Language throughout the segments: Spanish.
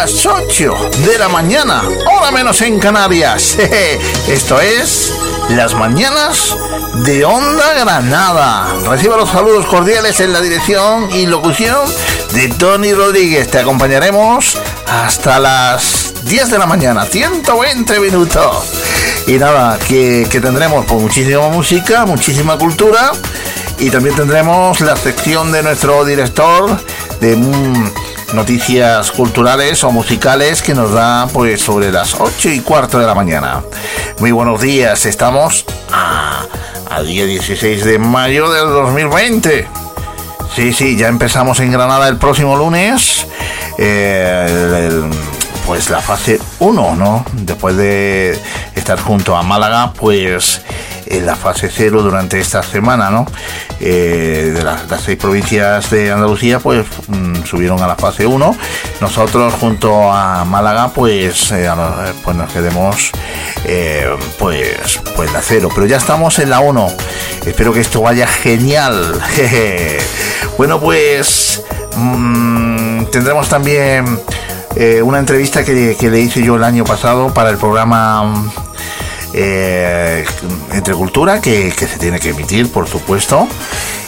las 8 de la mañana, hora menos en Canarias. Esto es Las Mañanas de Onda Granada. Reciba los saludos cordiales en la dirección y locución de Tony Rodríguez. Te acompañaremos hasta las 10 de la mañana, 120 minutos. Y nada, que, tendremos pues, muchísima música, muchísima cultura y también tendremos la sección de nuestro director de noticias culturales o musicales que nos da pues sobre las 8 y cuarto de la mañana. Muy buenos días, estamos a, día 16 de mayo del 2020. Sí, sí, ya empezamos en Granada el próximo lunes. Eh, pues la fase 1, ¿no? Después de estar junto a Málaga, pues en la fase cero durante esta semana, ¿no? Eh, de las, seis provincias de Andalucía, pues mm, subieron a la fase 1. Nosotros junto a Málaga, pues, eh, pues nos quedemos eh, pues, pues la cero. Pero ya estamos en la 1. Espero que esto vaya genial. bueno, pues mm, tendremos también una entrevista que, que, le hice yo el año pasado para el programa eh, entre cultura que, se tiene que emitir, por supuesto.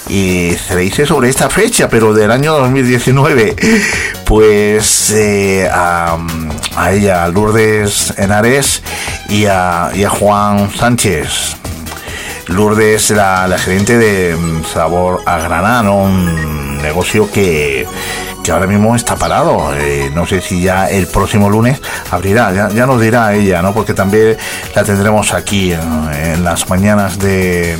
Y se le dice sobre esta fecha, pero del año 2019, pues eh, a, ella, a Lourdes Henares y a, Juan Sánchez. Lourdes, la, la gerente de Sabor a Granada, un negocio que, que ahora mismo está parado. Eh, no sé si ya el próximo lunes abrirá, ya, nos dirá ella, ¿no? Porque también la tendremos aquí en, las mañanas de,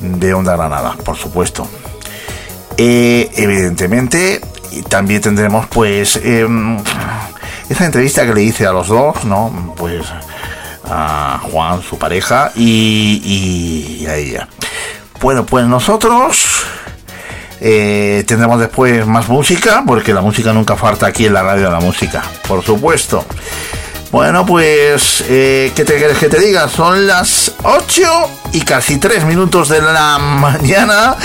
de Onda Granada, por supuesto. Eh, evidentemente, también tendremos pues em, esa entrevista que le hice a los dos, ¿no? Pues a Juan, su pareja, y, y a ella. Bueno, pues nosotros eh, tendremos después más música, porque la música nunca falta aquí en la radio de la música, por supuesto. Bueno, pues, eh, ¿qué te quieres que te diga? Son las 8 y casi 3 minutos de la mañana.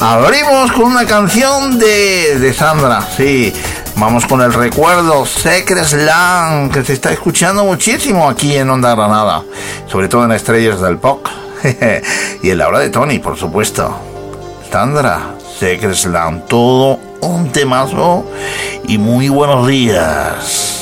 Abrimos con una canción de, de Sandra, sí. Vamos con el recuerdo Secret Slam, que se está escuchando muchísimo aquí en Onda Granada, sobre todo en Estrellas del Pop. y en la hora de Tony, por supuesto. Sandra. Secret Slam. Todo un temazo y muy buenos días.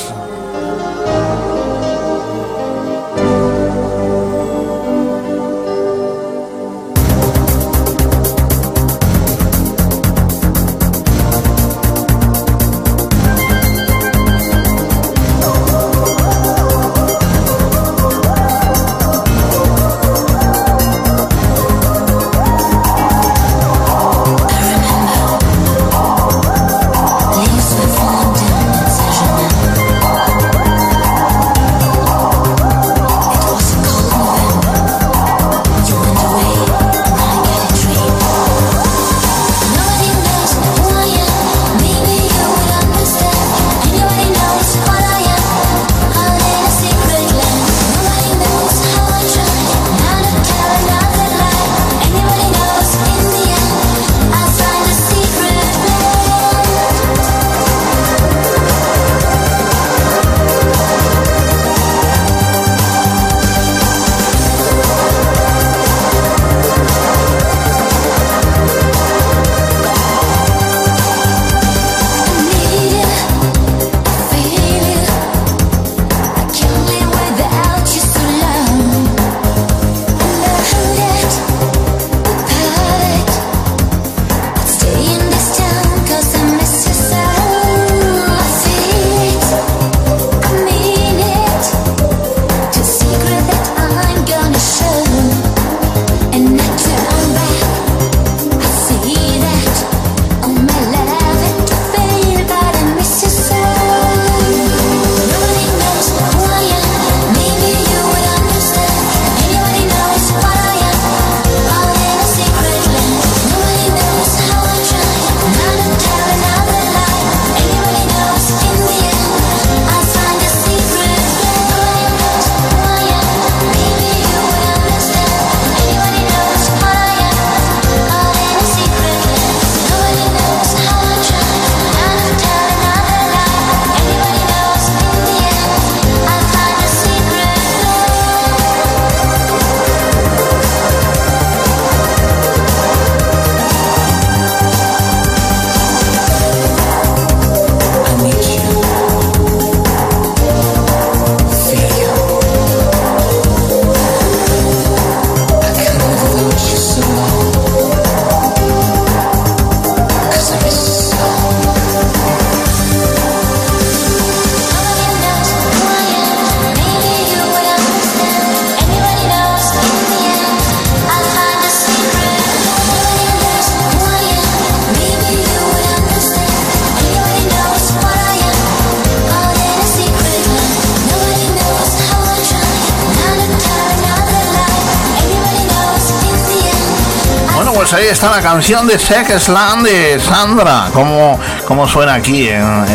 Está la canción de Sex Land de Sandra. Como, como suena aquí en,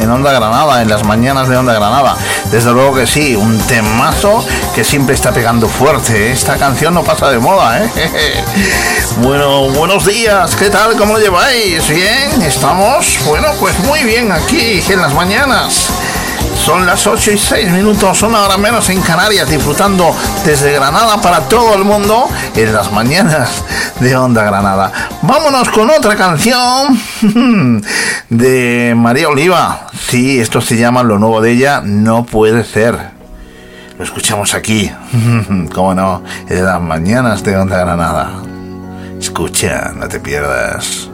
en, Onda Granada, en las mañanas de Onda Granada. Desde luego que sí, un temazo que siempre está pegando fuerte. Esta canción no pasa de moda, ¿eh? bueno, buenos días, ¿qué tal? ¿Cómo lleváis? ¿Bien? ¿Estamos? Bueno, pues muy bien aquí en las mañanas. Son las 8 y 6 minutos, una hora menos en Canarias, disfrutando desde Granada para todo el mundo en las mañanas de Onda Granada. Vámonos con otra canción de María Oliva. Sí, esto se llama Lo nuevo de ella, no puede ser. Lo escuchamos aquí, cómo no, en las mañanas de Onda Granada. Escucha, no te pierdas.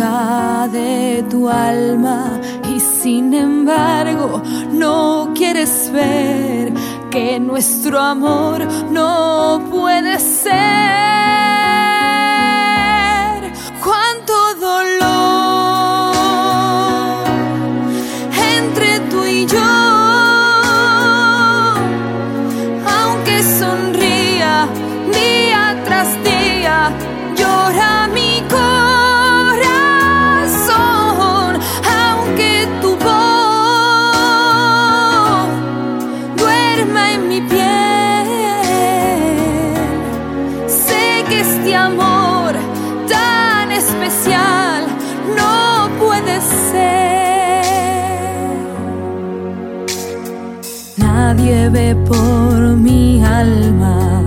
De tu alma y sin embargo no quieres ver que nuestro amor no puede ser. Por mi alma,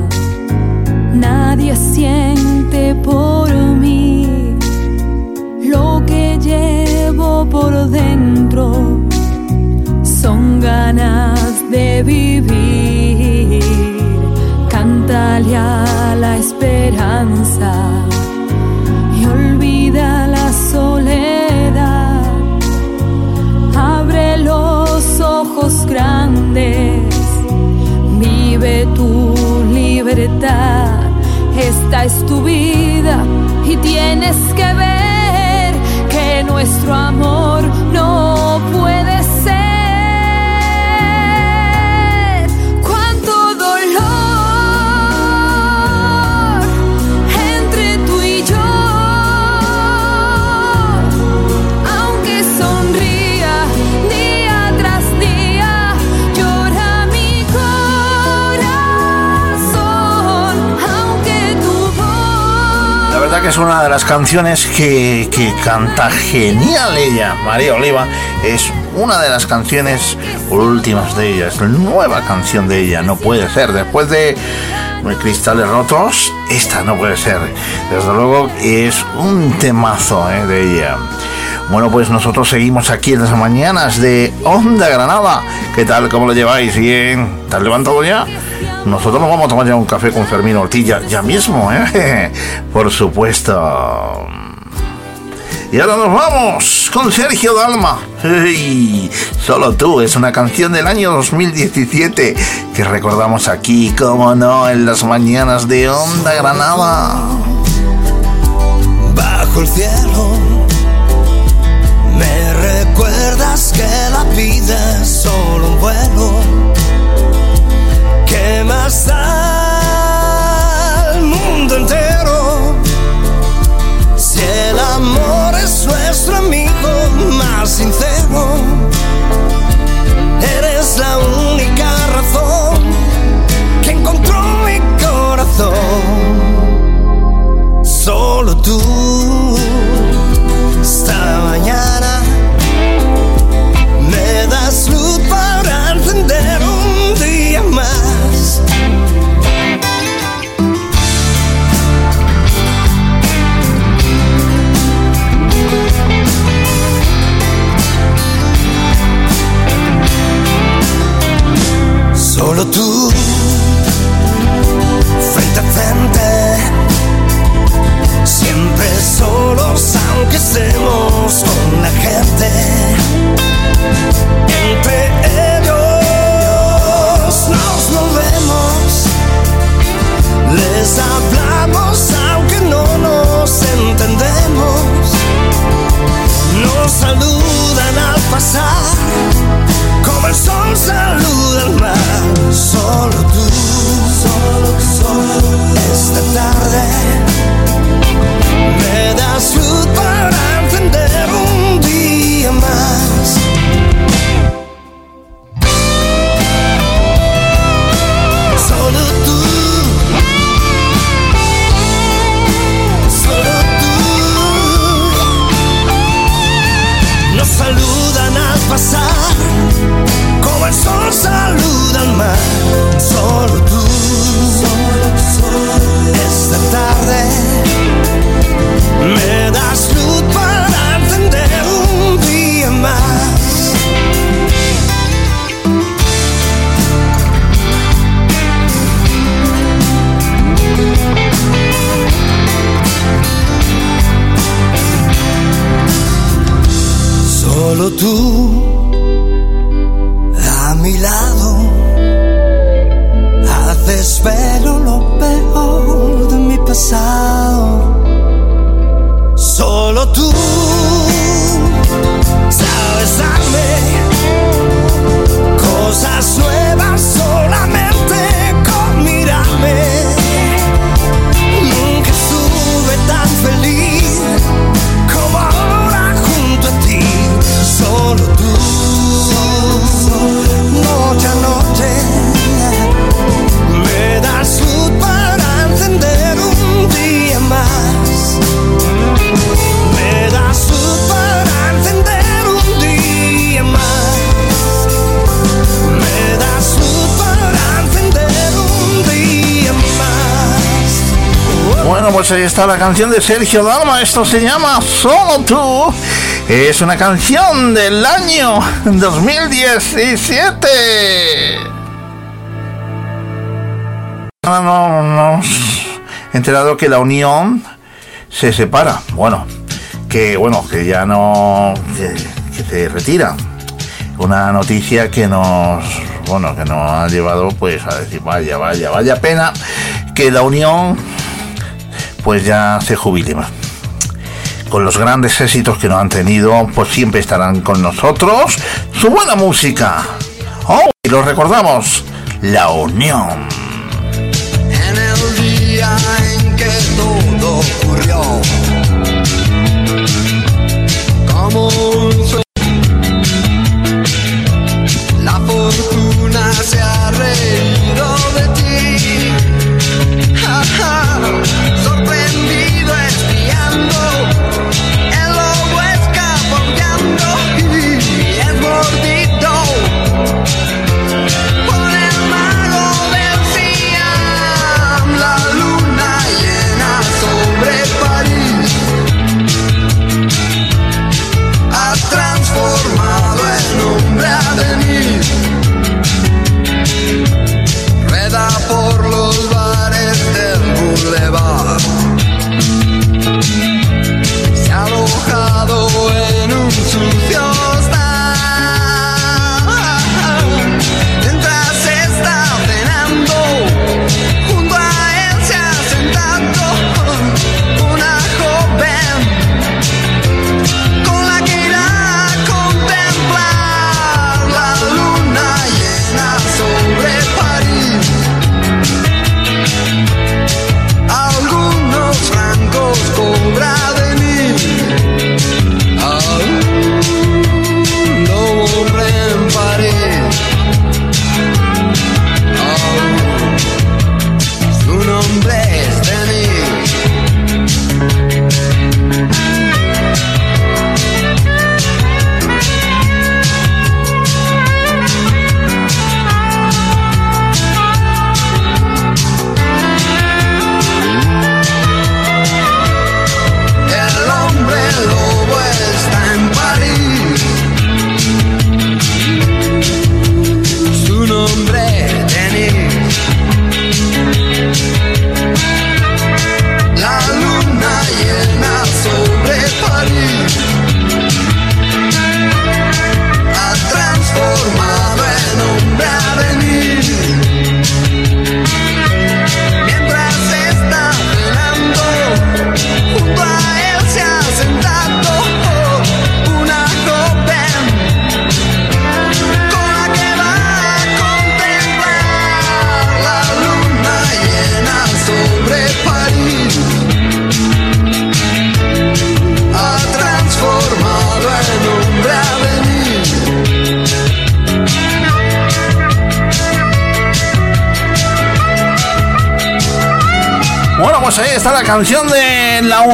nadie siente por mí lo que llevo por dentro, son ganas de vivir, cántale a la esperanza Esta es tu vida y tienes que ver que nuestro amor que es una de las canciones que, canta genial ella, María Oliva. Es una de las canciones últimas de ella, es la nueva canción de ella, no puede ser. Después de Cristales Rotos, esta no puede ser. Desde luego es un temazo eh, de ella. Bueno, pues nosotros seguimos aquí en las mañanas de Onda Granada. ¿Qué tal? ¿Cómo lo lleváis? ¿Bien? ¿Estás levantado ya? Nosotros nos vamos a tomar ya un café con Fermín Ortilla, ya mismo, ¿eh? Por supuesto. Y ahora nos vamos con Sergio Dalma. Solo tú es una canción del año 2017 que recordamos aquí, como no, en las mañanas de Onda Granada. Bajo el cielo, recuerdas que la vida es solo un vuelo ¿Qué más da al mundo entero? Si el amor es nuestro amigo más sincero, eres la única razón que encontró mi corazón. Solo tú, esta mañana, para encender un día más. Solo tú, frente a frente, siempre solos aunque estemos con la gente Está la canción de Sergio Dalma. Esto se llama Solo tú. Es una canción del año 2017. Ahora no nos enterado que la Unión se separa. Bueno, que bueno, que ya no. que, que se retira. Una noticia que nos. bueno, que nos ha llevado pues a decir, vaya, vaya, vaya pena que la Unión pues ya se jubile. Con los grandes éxitos que nos han tenido, pues siempre estarán con nosotros. Su buena música. Oh, y lo recordamos, La Unión.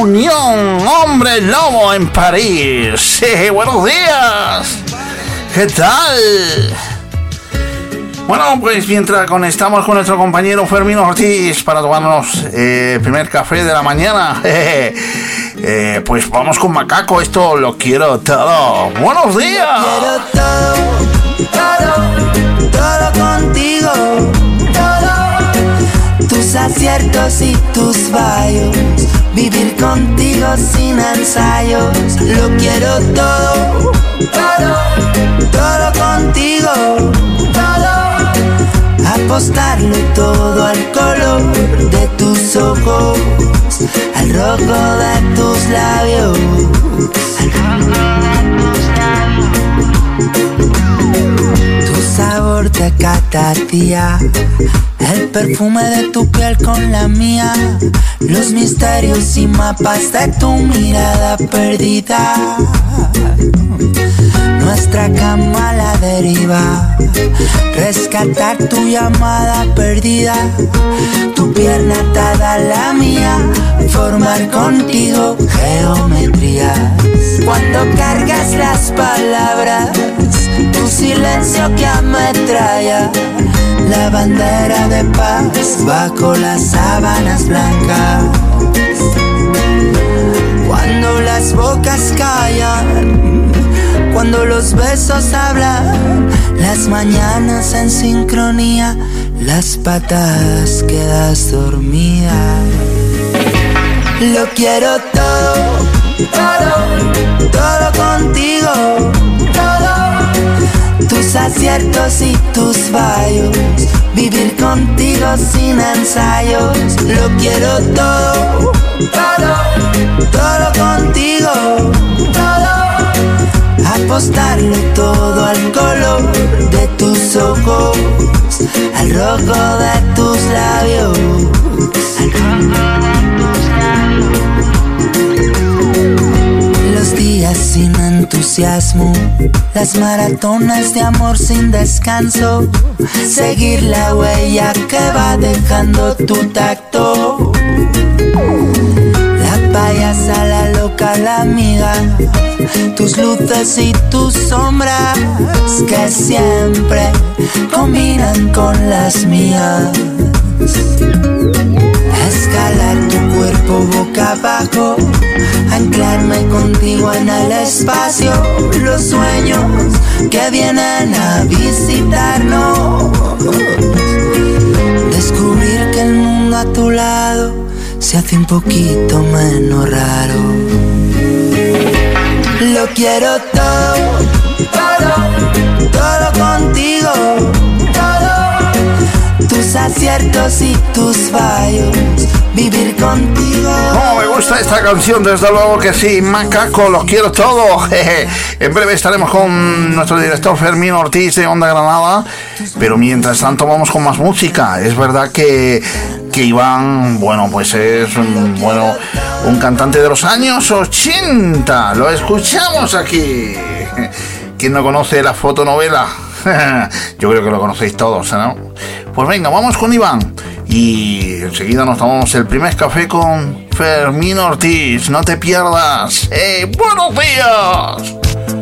De La Unión, Hombre Lobo en París. Sí, buenos días. ¿Qué tal? Bueno, pues mientras conectamos con nuestro compañero Fermín Ortiz para tomarnos eh, el primer café de la mañana, eh, pues vamos con Macaco, esto lo quiero todo. Buenos días. Quiero todo, todo contigo. Todo. Tus aciertos y tus fallos. Vivir contigo sin ensayos. Lo quiero todo, todo, todo contigo, todo. Apostarlo todo al color de tus ojos, al rojo de tus labios, al rojo de tus labios. Sabor de cada el perfume de tu piel con la mía, los misterios y mapas de tu mirada perdida. Nuestra cama a la deriva, rescatar tu llamada perdida, tu pierna atada a la mía, formar contigo geometrías. Cuando cargas las palabras, silencio que ametralla la bandera de paz bajo las sábanas blancas. Cuando las bocas callan, cuando los besos hablan, las mañanas en sincronía, las patas quedas dormida. Lo quiero todo, todo, todo contigo aciertos y tus fallos. Vivir contigo sin ensayos. Lo quiero todo, todo, todo contigo, todo. Apostarlo todo al color de tus ojos, al rojo de tus labios, al rojo sin entusiasmo, las maratonas de amor sin descanso, seguir la huella que va dejando tu tacto. La payasa, la loca, la amiga, tus luces y tus sombras que siempre combinan con las mías. Escalar tu cuerpo boca abajo anclarme contigo en el espacio, los sueños que vienen a visitarnos. Descubrir que el mundo a tu lado se hace un poquito menos raro. Lo quiero todo, todo, todo contigo, tus aciertos y tus fallos vivir contigo. Oh, me gusta esta canción, desde luego que sí, Macaco, lo quiero todo. en breve estaremos con nuestro director Fermín Ortiz de Onda Granada, pero mientras tanto vamos con más música. Es verdad que, que Iván, bueno, pues es un, bueno, un cantante de los años 80. Lo escuchamos aquí. ¿Quién no conoce la fotonovela? Yo creo que lo conocéis todos, ¿no? Pues venga, vamos con Iván. Y enseguida nos tomamos el primer café con Fermín Ortiz. No te pierdas. ¡Eh, ¡Buenos días!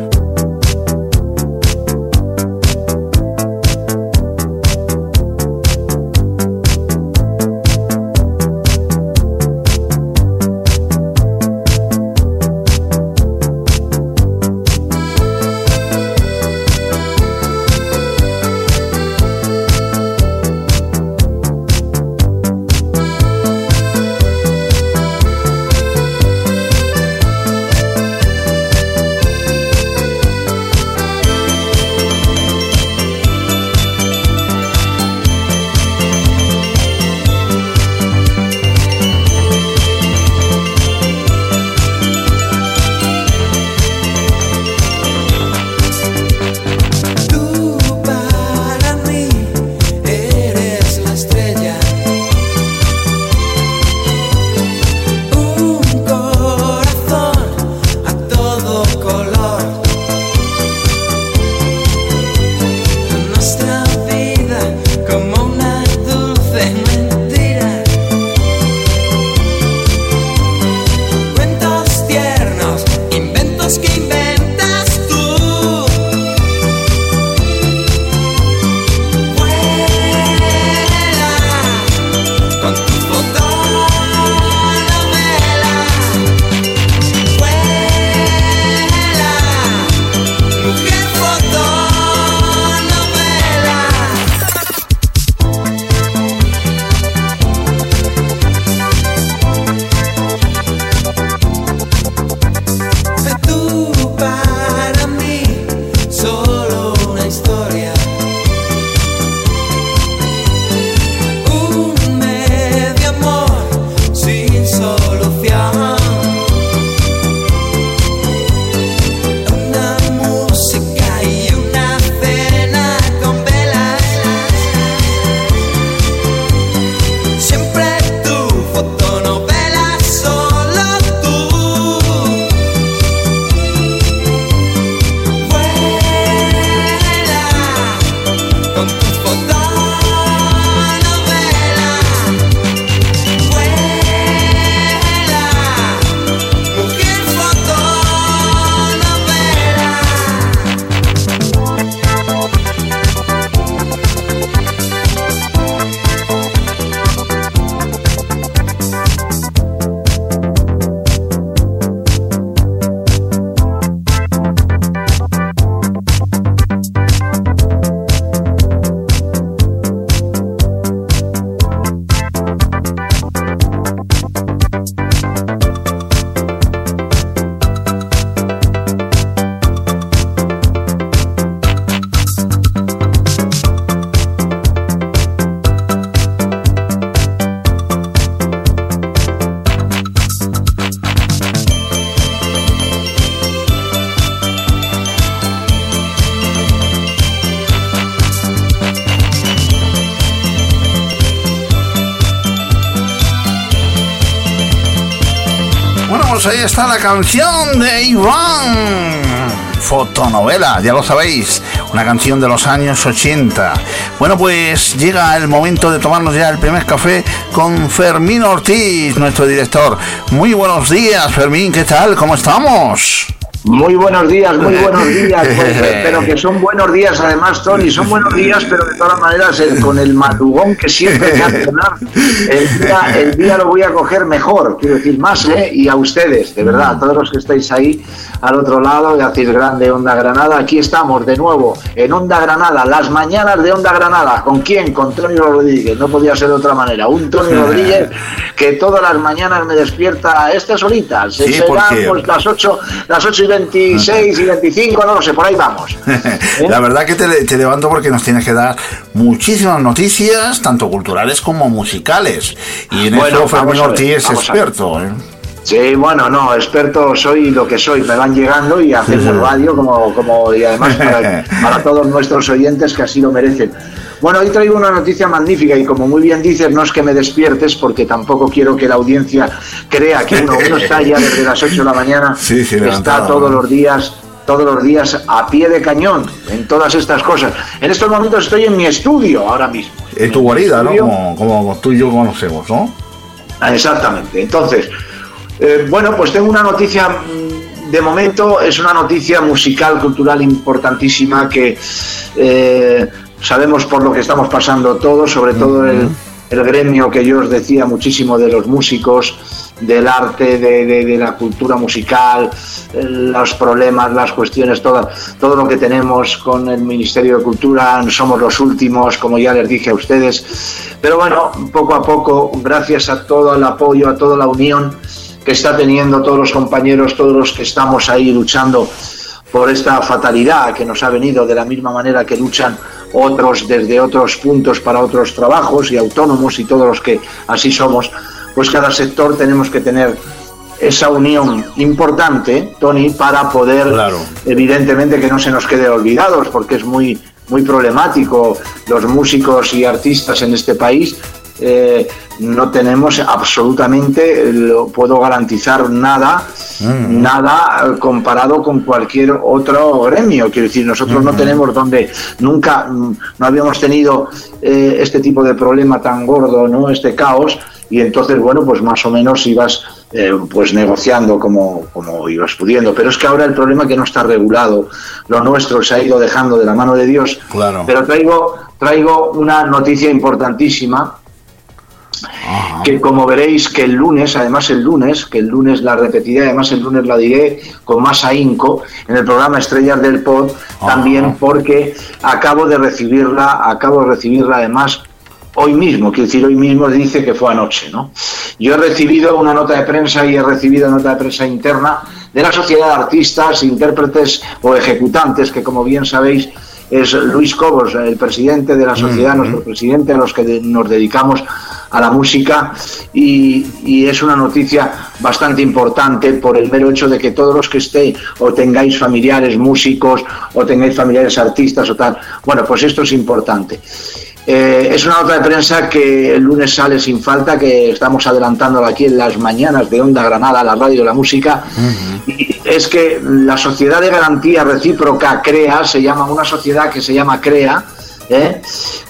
Canción de Iván. Fotonovela, ya lo sabéis, una canción de los años 80. Bueno, pues llega el momento de tomarnos ya el primer café con Fermín Ortiz, nuestro director. Muy buenos días, Fermín, ¿qué tal? ¿Cómo estamos? Muy buenos días, muy buenos días. Pues, pero que son buenos días, además, Tony, son buenos días, pero de todas maneras, con el madrugón que siempre me hace el día, el día lo voy a coger mejor, quiero decir, más, ¿eh? Y a ustedes, de verdad, a todos los que estáis ahí al otro lado de Acis Grande, Onda Granada, aquí estamos de nuevo en Onda Granada, las mañanas de Onda Granada. ¿Con quién? Con Tony Rodríguez, no podía ser de otra manera. Un Tony Rodríguez que todas las mañanas me despierta a estas horitas. Sí, Serán pues, las 8, las 8 y 26 y 25, no lo sé, por ahí vamos. La verdad que te, levanto porque nos tienes que dar muchísimas noticias, tanto culturales como musicales. Y en bueno, eso Fermín Ortiz es experto. ¿eh? Sí, bueno, no, experto soy lo que soy, me van llegando y hacemos radio como, como y además para, para, todos nuestros oyentes que así lo merecen. Bueno, hoy traigo una noticia magnífica y como muy bien dices, no es que me despiertes porque tampoco quiero que la audiencia crea que uno, está ya desde las 8 de la mañana, está todos los días todos los días a pie de cañón en todas estas cosas. En estos momentos estoy en mi estudio ahora mismo. En tu guarida, ¿no? Como, como, tú y yo conocemos, ¿no? Exactamente. Entonces, eh, bueno, pues tengo una noticia, mm, de momento es una noticia musical, cultural importantísima que eh, sabemos por lo que estamos pasando todos, sobre todo el, gremio que yo os decía muchísimo de los músicos, del arte, de, la cultura musical, los problemas, las cuestiones, todo, todo lo que tenemos con el Ministerio de Cultura, somos los últimos, como ya les dije a ustedes. Pero bueno, poco a poco, gracias a todo el apoyo, a toda la unión que está teniendo todos los compañeros, todos los que estamos ahí luchando por esta fatalidad que nos ha venido de la misma manera que luchan otros desde otros puntos para otros trabajos y autónomos y todos los que así somos, pues cada sector tenemos que tener esa unión importante, Tony, para poder, evidentemente, que no se nos quede olvidados, porque es muy, muy problemático los músicos y artistas en este país eh, no tenemos absolutamente, lo puedo garantizar nada, mm. nada comparado con cualquier otro gremio. Quiero decir, nosotros no mm. tenemos donde nunca, no habíamos tenido eh, este tipo de problema tan gordo, ¿no? Este caos. Y entonces, bueno, pues más o menos ibas eh, pues negociando como, como ibas pudiendo. Pero es que ahora el problema es que no está regulado. Lo nuestro se ha ido dejando de la mano de Dios. Claro. Pero traigo, traigo una noticia importantísima que como veréis que el lunes, además el lunes, que el lunes la repetiré, además el lunes la diré con más ahínco en el programa Estrellas del Pod, también porque acabo de recibirla, acabo de recibirla además hoy mismo, quiero decir, hoy mismo dice que fue anoche, ¿no? Yo he recibido una nota de prensa y he recibido nota de prensa interna de la Sociedad de Artistas, Intérpretes o Ejecutantes, que como bien sabéis es Luis Cobos, el presidente de la sociedad, nuestro presidente, a los que nos dedicamos a la música y, es una noticia bastante importante por el mero hecho de que todos los que estéis o tengáis familiares músicos o tengáis familiares artistas o tal, bueno, pues esto es importante. Eh, es una nota de prensa que el lunes sale sin falta, que estamos adelantando aquí en las mañanas de Onda Granada, la radio de la música. y es que la Sociedad de Garantía Recíproca CREA se llama una sociedad que se llama CREA, ¿eh?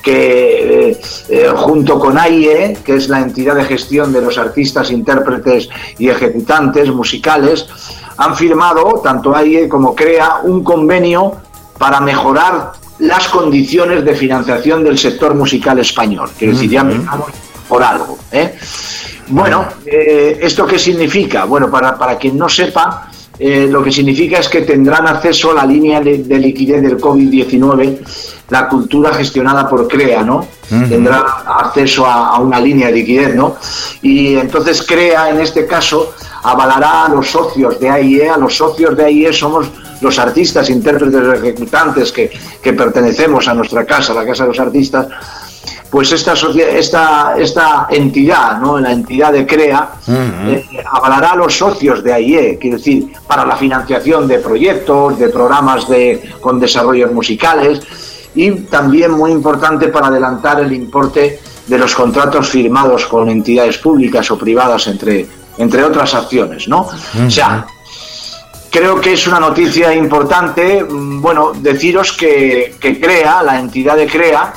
que eh, junto con AIE, que es la entidad de gestión de los artistas, intérpretes y ejecutantes musicales, han firmado, tanto AIE como CREA, un convenio para mejorar las condiciones de financiación del sector musical español. Quiero decir, ya empezamos por algo. ¿eh? Bueno, ¿esto qué significa? Bueno, para, para quien no sepa, eh, lo que significa es que tendrán acceso a la línea de, liquidez del COVID-19, la cultura gestionada por CREA, ¿no? Tendrá acceso a, una línea de liquidez, ¿no? Y entonces CREA, en este caso, avalará a los socios de AIE, a los socios de AIE somos los artistas, intérpretes, ejecutantes que, que pertenecemos a nuestra casa, la Casa de los Artistas, pues esta, esta, esta entidad, ¿no? la entidad de CREA, eh, avalará a los socios de AIE, quiero decir, para la financiación de proyectos, de programas de, con desarrollos musicales y también muy importante para adelantar el importe de los contratos firmados con entidades públicas o privadas entre entre otras acciones, ¿no? O sea, creo que es una noticia importante, mm, bueno, deciros que, CREA, la entidad de CREA,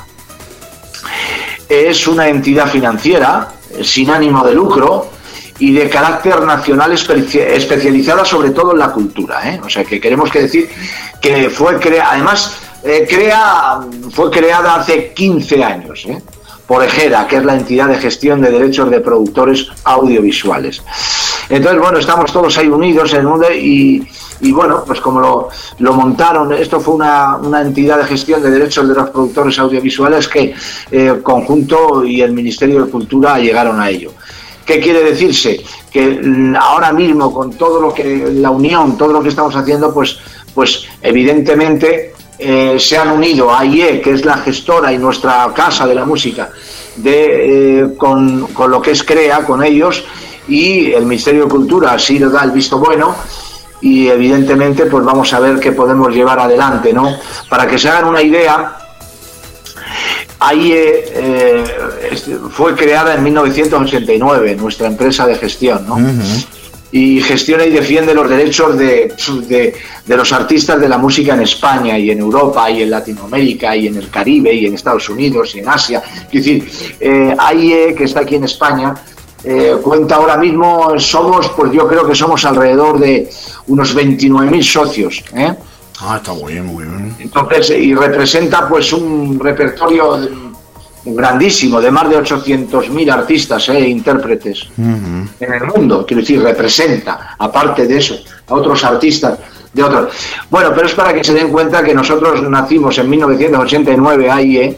es una entidad financiera sin ánimo de lucro y de carácter nacional especializada sobre todo en la cultura. ¿eh? O sea que queremos que decir que fue creada, además eh, crea, fue creada hace 15 años ¿eh? Por EGERA, que es la entidad de gestión de derechos de productores audiovisuales. Entonces, bueno, estamos todos ahí unidos en mundo y, bueno, pues como lo, montaron, esto fue una, una, entidad de gestión de derechos de los productores audiovisuales que eh, conjunto y el Ministerio de Cultura llegaron a ello. ¿Qué quiere decirse? Que ahora mismo con todo lo que la unión, todo lo que estamos haciendo, pues, pues evidentemente eh, se han unido a IE, que es la gestora y nuestra casa de la música, de, eh, con, con, lo que es CREA, con ellos, y el Ministerio de Cultura así lo da el visto bueno, y evidentemente pues vamos a ver qué podemos llevar adelante, ¿no? Para que se hagan una idea, AIE eh, fue creada en 1989, nuestra empresa de gestión, ¿no? Y gestiona y defiende los derechos de, de, de, los artistas de la música en España y en Europa y en Latinoamérica y en el Caribe y en Estados Unidos y en Asia. Es decir, eh, AIE, que está aquí en España, eh, cuenta ahora mismo, somos, pues yo creo que somos alrededor de unos 29.000 socios. ¿eh? Ah, está muy bien, muy bien. Entonces, y representa pues un repertorio grandísimo de más de 800.000 artistas e intérpretes uh -huh. en el mundo. Quiero decir, representa, aparte de eso, a otros artistas de otros. Bueno, pero es para que se den cuenta que nosotros nacimos en 1989 ahí,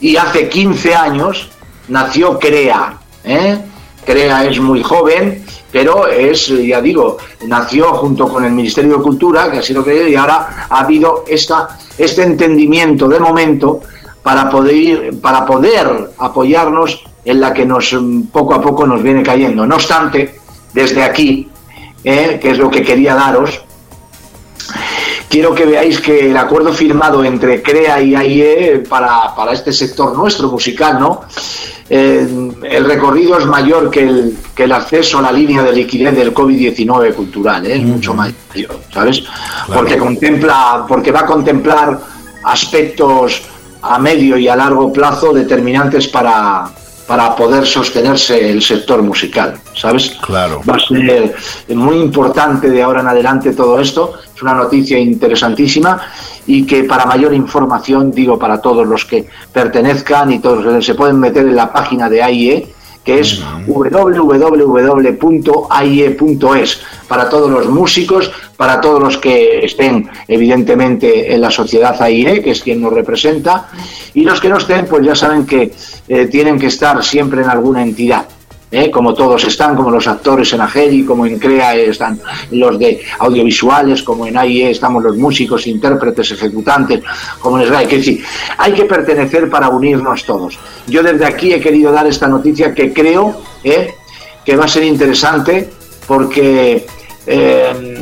y hace 15 años nació CREA. ¿eh? CREA es muy joven, pero es, ya digo, nació junto con el Ministerio de Cultura, que así lo que y ahora ha habido esta, este entendimiento de momento para poder, para poder apoyarnos en la que nos poco a poco nos viene cayendo. No obstante, desde aquí, eh, que es lo que quería daros, quiero que veáis que el acuerdo firmado entre CREA y AIE para, para este sector nuestro musical, ¿no? Eh, el recorrido es mayor que el, que el, acceso a la línea de liquidez del COVID-19 cultural, ¿eh? es mucho mayor, ¿sabes? Claro. Porque contempla, porque va a contemplar aspectos a medio y a largo plazo determinantes para, para poder sostenerse el sector musical, ¿sabes? Claro. Va a ser muy importante de ahora en adelante todo esto. Es una noticia interesantísima y que para mayor información, digo, para todos los que pertenezcan y todos los que se pueden meter en la página de AIE, que es www.aie.es, para todos los músicos, para todos los que estén evidentemente en la sociedad AIE, que es quien nos representa, y los que no estén, pues ya saben que eh, tienen que estar siempre en alguna entidad. ¿Eh? como todos están, como los actores en AGERI, como en CREA están los de audiovisuales, como en AIE estamos los músicos, intérpretes, ejecutantes, como en SGAE. Es decir, hay que pertenecer para unirnos todos. Yo desde aquí he querido dar esta noticia que creo ¿eh? que va a ser interesante porque eh,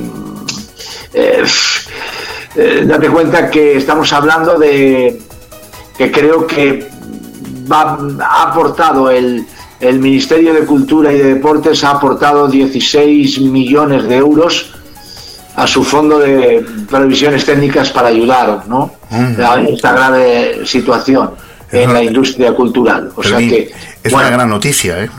date cuenta que estamos hablando de que creo que va, ha aportado el el Ministerio de Cultura y de Deportes ha aportado 16 millones de euros a su fondo de previsiones técnicas para ayudar ¿no? A esta grave situación es en una, la industria cultural. O sea que, es bueno, una gran noticia. ¿eh?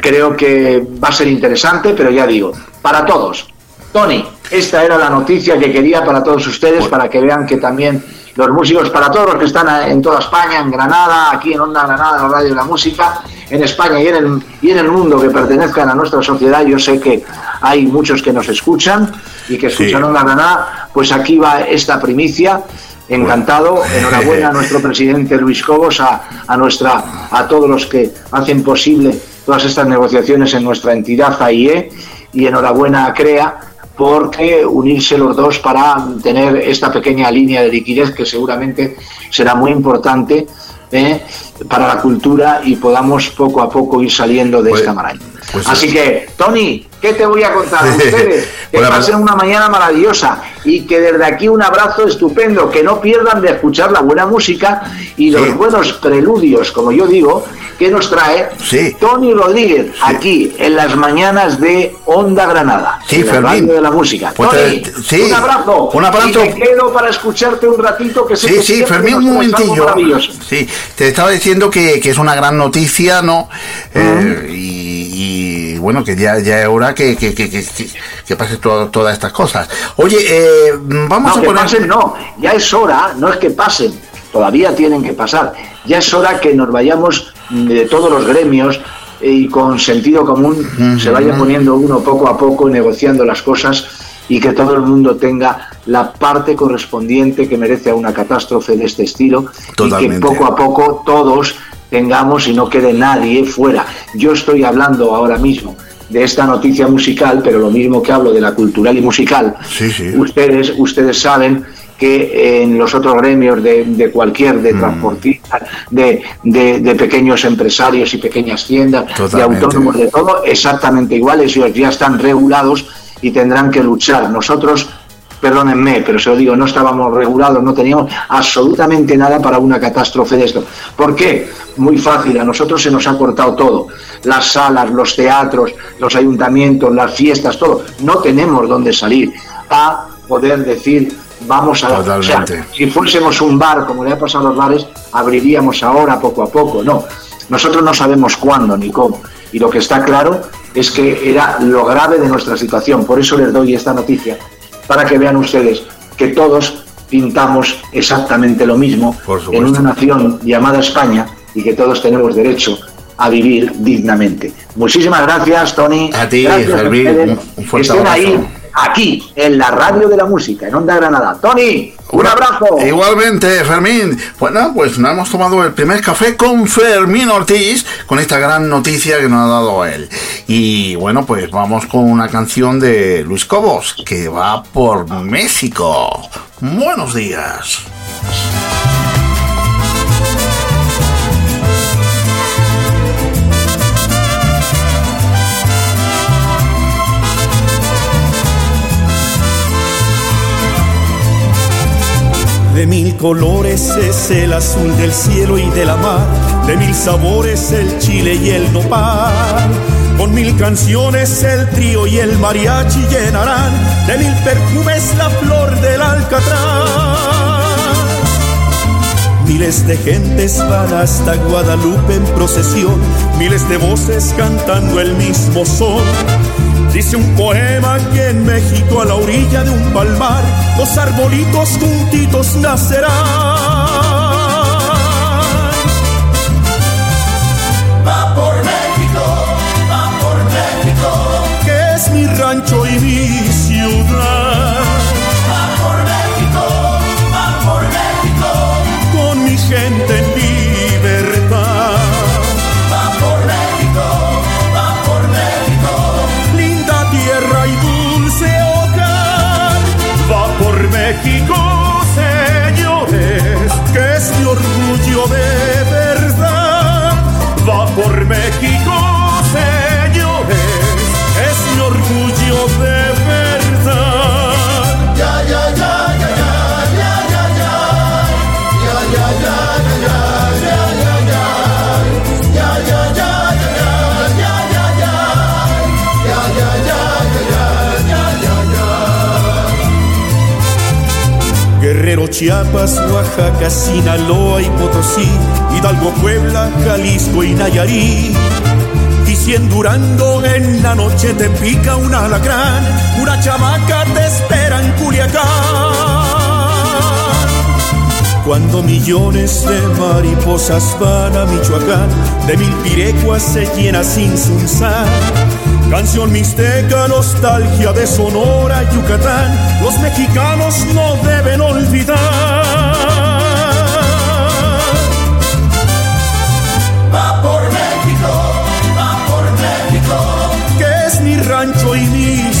Creo que va a ser interesante, pero ya digo, para todos. Tony, esta era la noticia que quería para todos ustedes, bueno. para que vean que también los músicos, para todos los que están en toda España, en Granada, aquí en Onda Granada, la radio de la música, en España y en, el, y en el mundo que pertenezcan a nuestra sociedad, yo sé que hay muchos que nos escuchan y que escuchan sí. Onda Granada, pues aquí va esta primicia. Encantado, enhorabuena a nuestro presidente Luis Cobos, a, a, nuestra, a todos los que hacen posible todas estas negociaciones en nuestra entidad AIE y enhorabuena a CREA porque unirse los dos para tener esta pequeña línea de liquidez que seguramente será muy importante ¿eh? para la cultura y podamos poco a poco ir saliendo de pues, esta maraña. Pues Así es. que, Tony, ¿qué te voy a contar a ustedes? que bueno, pasen una mañana maravillosa y que desde aquí un abrazo estupendo, que no pierdan de escuchar la buena música y los sí. buenos preludios, como yo digo, que nos trae Sí. Tony Rodríguez, aquí en las mañanas de Onda Granada. Sí, Fermín. de la música. Pues Tony, te- sí. un abrazo. Un abrazo. Y me quedo para escucharte un ratito que sé Sí, sí, Fermín, un momentillo. Sí, te estaba diciendo que, que es una gran noticia, ¿no? Eh, y, y, bueno, que ya, ya es hora que, que, que, que, pase todo- todas estas cosas. Oye, eh, vamos No, a poner... pasen no, ya es hora, no es que pasen, todavía tienen que pasar, ya es hora que nos vayamos de todos los gremios eh, y con sentido común se vaya poniendo uno poco a poco negociando las cosas y que todo el mundo tenga la parte correspondiente que merece a una catástrofe de este estilo y que poco a poco todos tengamos y no quede nadie fuera. Yo estoy hablando ahora mismo de esta noticia musical, pero lo mismo que hablo de la cultural y musical, Sí, sí. ustedes, ustedes saben que en los otros gremios de, de cualquier, Mm. de transportistas, de, de- de pequeños empresarios y pequeñas tiendas, de autónomos, de todo, exactamente iguales, ellos ya están regulados y tendrán que luchar. Nosotros, perdónenme, pero se lo digo, no estábamos regulados, no teníamos absolutamente nada para una catástrofe de esto. ¿Por qué? Muy fácil, a nosotros se nos ha cortado todo. Las salas, los teatros, los ayuntamientos, las fiestas, todo. No tenemos dónde salir a poder decir, vamos a... O sea, si fuésemos un bar, como le ha pasado a los bares, abriríamos ahora poco a poco. No, nosotros no sabemos cuándo ni cómo. Y lo que está claro es que era lo grave de nuestra situación. Por eso les doy esta noticia, para que vean ustedes que todos pintamos exactamente lo mismo en una nación llamada España y que todos tenemos derecho a vivir dignamente. Muchísimas gracias, Tony. A ti, Gracias. Un- un fuerte Estén abrazo. ahí, aquí, en la radio de la música, en Onda Granada. Tony, un abrazo. Igualmente, Fermín. Bueno, pues nos hemos tomado el primer café con Fermín Ortiz, con esta gran noticia que nos ha dado él. Y bueno, pues vamos con una canción de Luis Cobos, que va por México. Buenos días. De mil colores es el azul del cielo y de la mar, de mil sabores el chile y el nopal. Con mil canciones el trío y el mariachi llenarán, de mil perfumes la flor del alcatraz. Miles de gentes van hasta Guadalupe en procesión, miles de voces cantando el mismo son. Dice un poema que en México a la orilla de un palmar los arbolitos juntitos nacerán. Va por México, va por México, que es mi rancho y mi Chiapas, Oaxaca, Sinaloa y Potosí, Hidalgo, Puebla, Jalisco y Nayarit. Y si en Durango en la noche te pica un alacrán, una chamaca te espera en Culiacán. Cuando millones de mariposas van a Michoacán, de mil pirecuas se llena sin sunzar. Canción mixteca, nostalgia de Sonora, Yucatán, los mexicanos no deben olvidar. Va por México, va por México, que es mi rancho y mi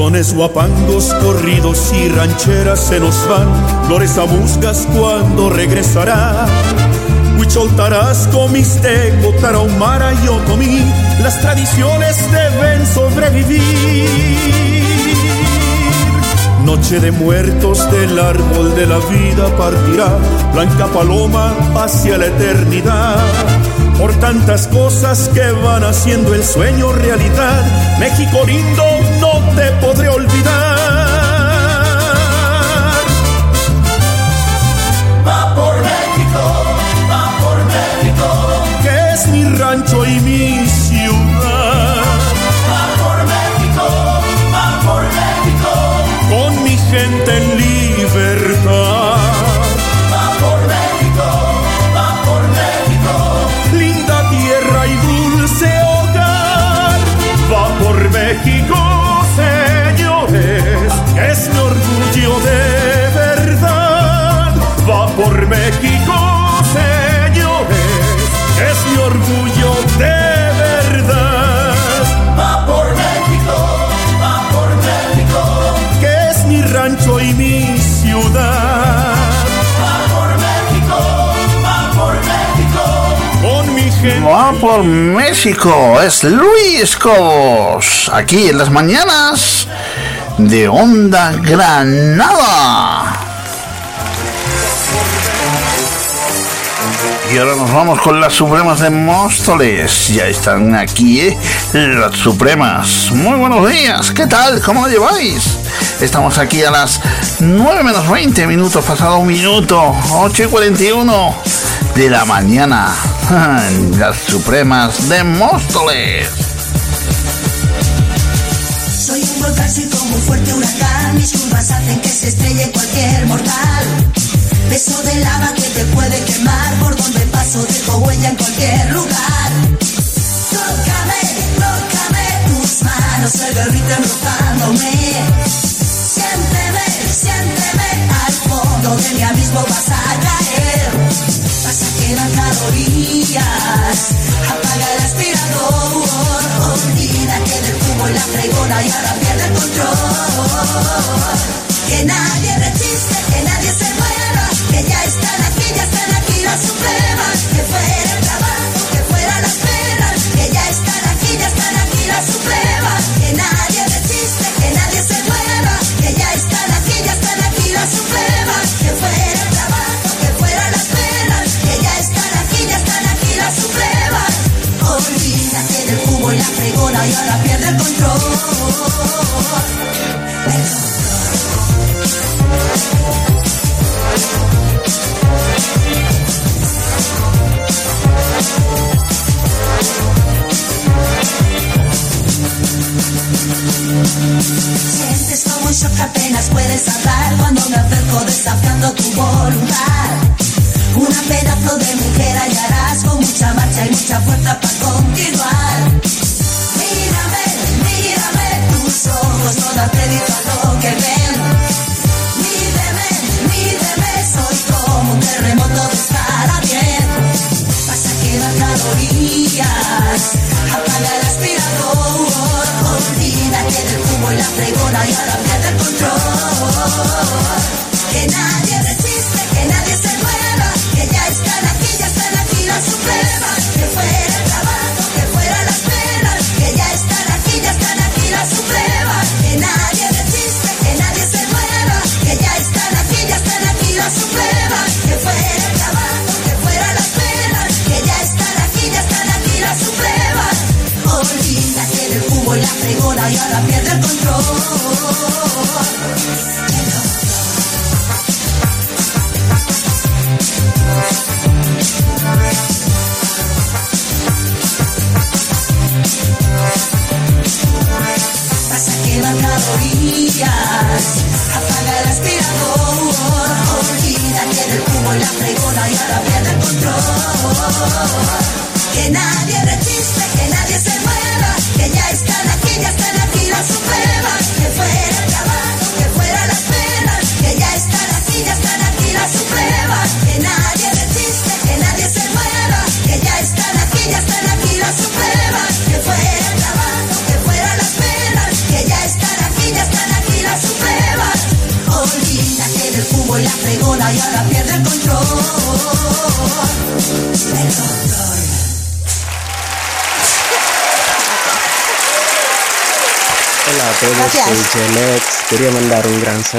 Sones guapangos, corridos y rancheras se nos van, flores a musgas cuando regresará. Huichol, Tarasco, Mixteco, Tarahumara y Otomí, las tradiciones deben sobrevivir. Noche de muertos del árbol de la vida partirá, blanca paloma hacia la eternidad. Por tantas cosas que van haciendo el sueño realidad, México lindo te podré olvidar. Va por México, va por México, que es mi rancho y mi ciudad. Va por México, va por México, con mi gente en México, señores, es mi orgullo de verdad. Va por México, va por México, que es mi rancho y mi ciudad. Va por México, va por México, con mi gente. Va por México, es Luis Cobos, aquí en las mañanas de Onda Granada. Y ahora nos vamos con las Supremas de Móstoles. Ya están aquí, ¿eh? Las Supremas. Muy buenos días, ¿qué tal? ¿Cómo lleváis? Estamos aquí a las 9 menos 20 minutos, pasado un minuto, 8 y 41 de la mañana. Las Supremas de Móstoles. Soy un volcán muy fuerte huracán, mis curvas hacen que se estrelle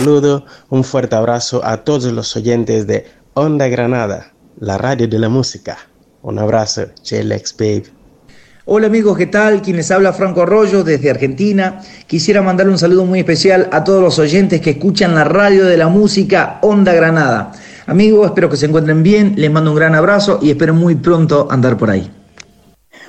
saludo, un fuerte abrazo a todos los oyentes de Onda Granada, la radio de la música. Un abrazo, Jelex Babe. Hola amigos, ¿qué tal? Quienes habla Franco Arroyo desde Argentina. Quisiera mandarle un saludo muy especial a todos los oyentes que escuchan la radio de la música Onda Granada. Amigos, espero que se encuentren bien, les mando un gran abrazo y espero muy pronto andar por ahí.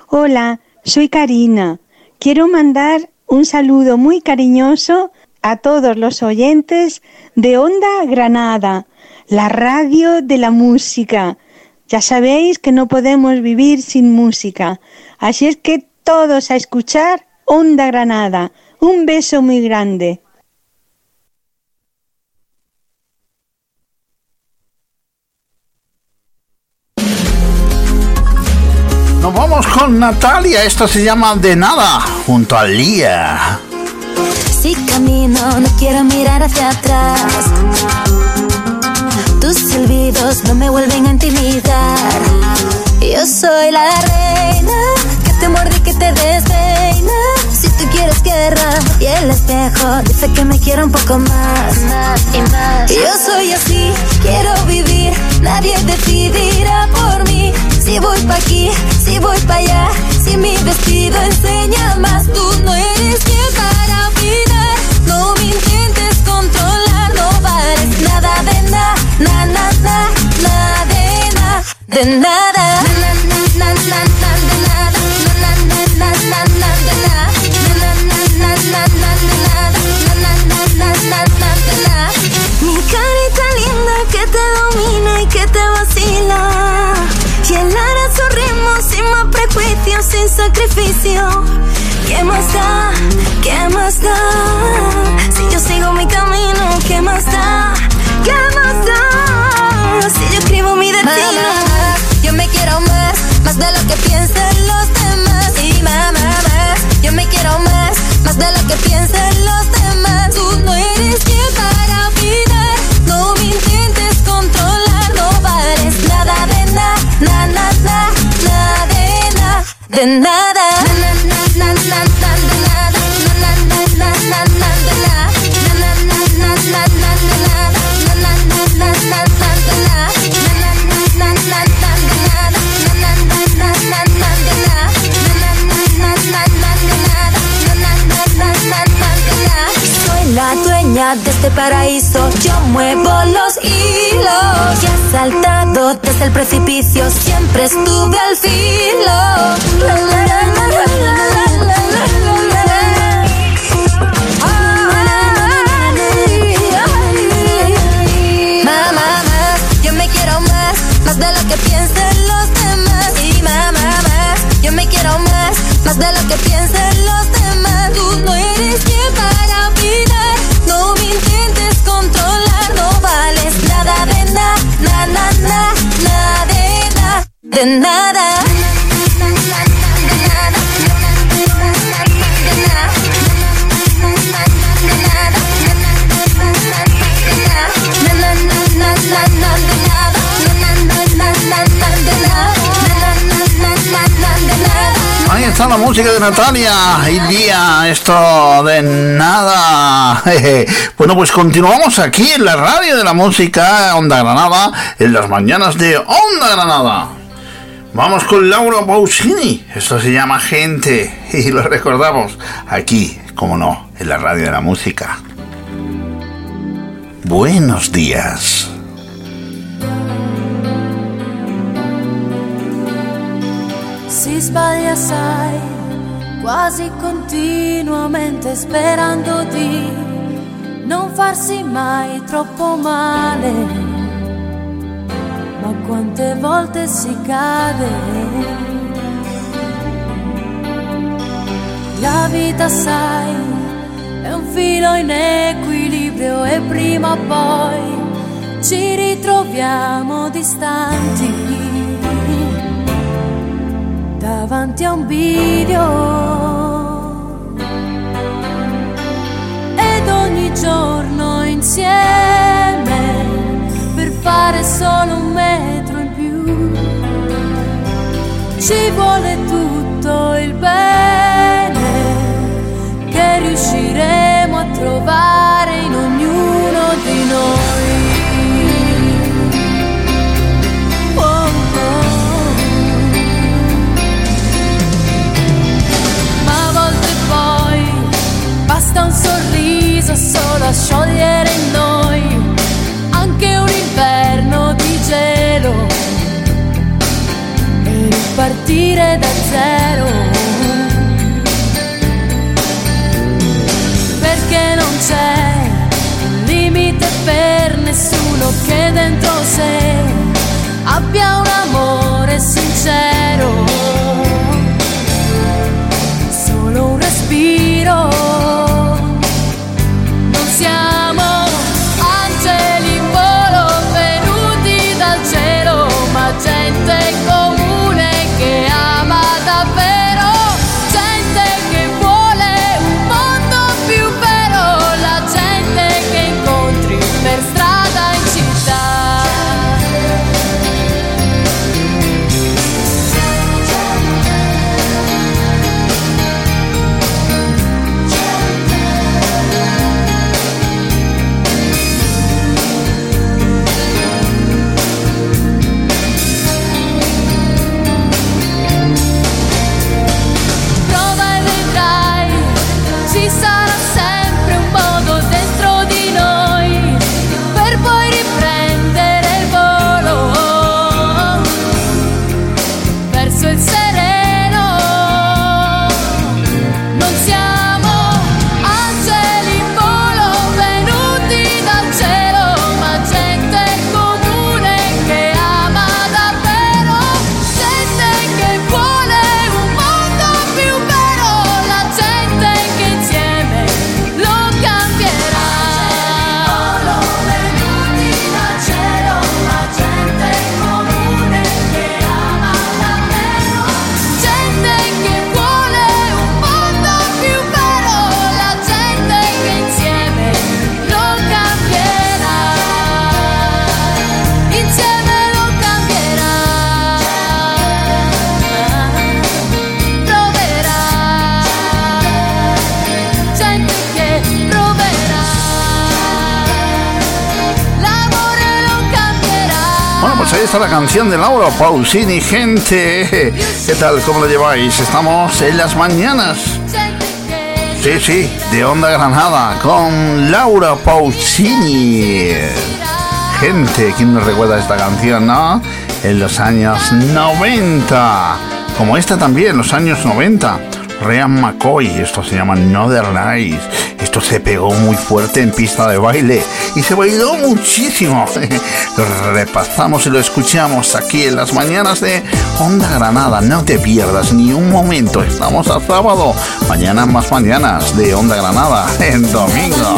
Hola, soy Karina. Quiero mandar un saludo muy cariñoso a todos los oyentes de Onda Granada, la radio de la música. Ya sabéis que no podemos vivir sin música, así es que todos a escuchar Onda Granada. Un beso muy grande. Nos vamos con Natalia, esto se llama De Nada, junto a Lía. Si camino, no quiero mirar hacia atrás. Tus silbidos no me vuelven a intimidar. Yo soy la reina que te muerde y que te despeina. Si tú quieres guerra y el espejo dice que me quiero un poco más, más y más. Yo soy así, quiero vivir, nadie decidirá por mí. Si voy pa' aquí, si voy pa' allá, si mi vestido enseña más, tú no eres quien para de nada. Mi carita linda que te domina y que te vacila. Y el ara su ritmo sin más prejuicios, sin sacrificio. ¿Qué más da? ¿Qué más da? Si yo sigo mi camino, ¿qué más da? De lo que piensan los demás. Tú no eres quien para opinar, no me intentes controlar, no vales nada de nada, na, na, na, nada de nada, de nada. una dueña de este paraíso. Yo muevo los hilos que has saltado desde el precipicio. Siempre estuve al filo. La, la, la, de lo que piensen los demás. Y mamá, más, yo me quiero más, más de lo que piensen los demás. Tú no eres de nada. Ahí está la música de Natalia y Lía, esto de nada. Bueno, pues continuamos aquí en la radio de la música Onda Granada, en las mañanas de Onda Granada. Vamos con Laura Pausini, esto se llama Gente y lo recordamos aquí, como no, en la radio de la música. Buenos días. Continuamente non farsi mai troppo male, ma quante volte si cade. La vita sai, è un filo in equilibrio e prima o poi ci ritroviamo distanti davanti a un video ed ogni giorno insieme per fare solo un più ci vuole tutto il bene che riusciremo a trovare in ognuno di noi. Oh, oh. basta un sorriso solo a sciogliere partire da zero. Perché non c'è limite per nessuno che dentro sé abbia un amore sincero. Solo un respiro la canción de Laura Pausini, gente. ¿Qué tal? ¿Cómo lo lleváis? Estamos en las mañanas. Sí, sí, de Onda Granada con Laura Pausini. Gente, ¿quién nos recuerda esta canción, no? En los años 90. Como esta también, los años 90. Ryan McCoy, esto se llama Northern Lights. Esto se pegó muy fuerte en pista de baile y se bailó muchísimo. Lo repasamos y lo escuchamos aquí en las mañanas de Onda Granada. No te pierdas ni un momento. Estamos a sábado. Mañana más mañanas de Onda Granada en domingo.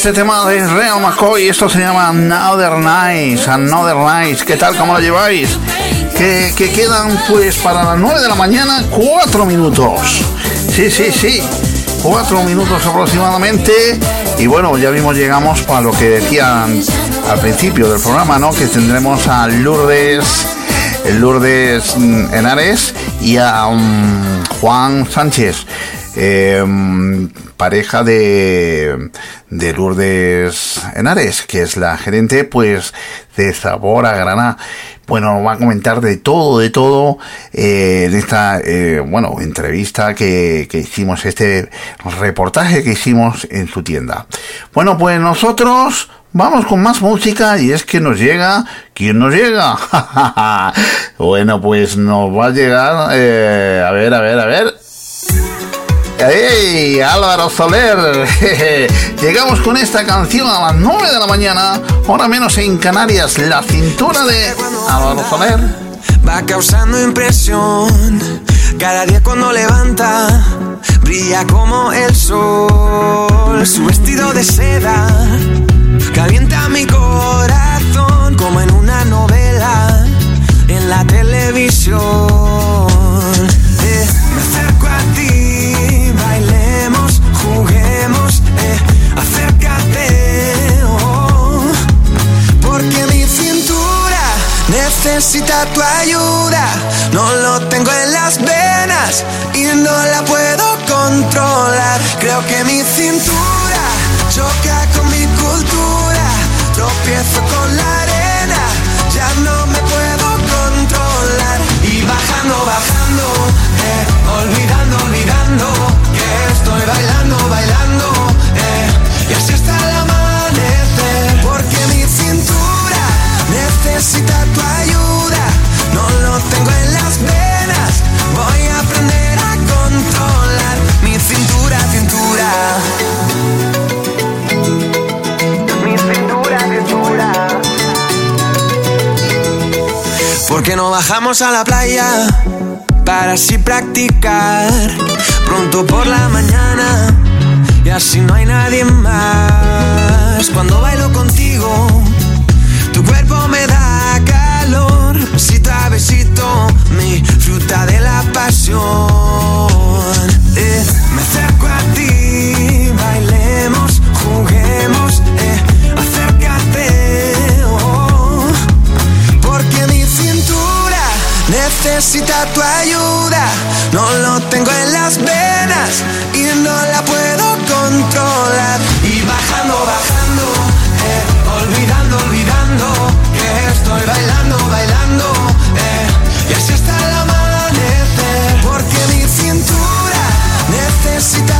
Este tema de Real McCoy. Esto se llama Another Night. Another Night. ¿Qué tal? ¿Cómo lo lleváis? Que, que quedan pues para las 9 de la mañana 4 minutos. Sí, sí, sí. 4 minutos aproximadamente. Y bueno, ya mismo llegamos para lo que decían al principio del programa, ¿no? Que tendremos a Lourdes. Lourdes mm, Henares y a mm, Juan Sánchez. Eh, pareja de, de Lourdes Henares, que es la gerente pues de Sabor a Granada. Bueno, va a comentar de todo, de todo, eh, de esta, eh, bueno, entrevista que, que hicimos, este reportaje que hicimos en su tienda. Bueno, pues nosotros vamos con más música y es que nos llega, ¿quién nos llega? bueno, pues nos va a llegar, eh, a ver, a ver, a ver. ¡Ey! Álvaro Soler. Llegamos con esta canción a las 9 de la mañana, hora menos en Canarias, la cintura de Álvaro Soler. va causando impresión. Cada día cuando levanta, brilla como el sol. Su vestido de seda calienta mi corazón como en una novela en la televisión. Eh, necesita tu ayuda. No lo tengo en las venas y no la puedo controlar. Creo que mi cintura choca con mi cultura. Tropiezo con la arena, ya no me puedo controlar. Y bajando, bajando, eh, olvidando, olvidando que estoy bailando, bailando. eh, y así hasta el amanecer. Porque mi cintura necesita tu ayuda. Porque no bajamos a la playa para así practicar pronto por la mañana y así no hay nadie más. Cuando bailo contigo, tu cuerpo me da calor, besito a mi fruta de la pasión. Eh, me necesita tu ayuda. No lo tengo en las venas y no la puedo controlar. Y bajando, bajando, eh, olvidando, olvidando que estoy bailando, bailando. eh, y así hasta el amanecer. Porque mi cintura necesita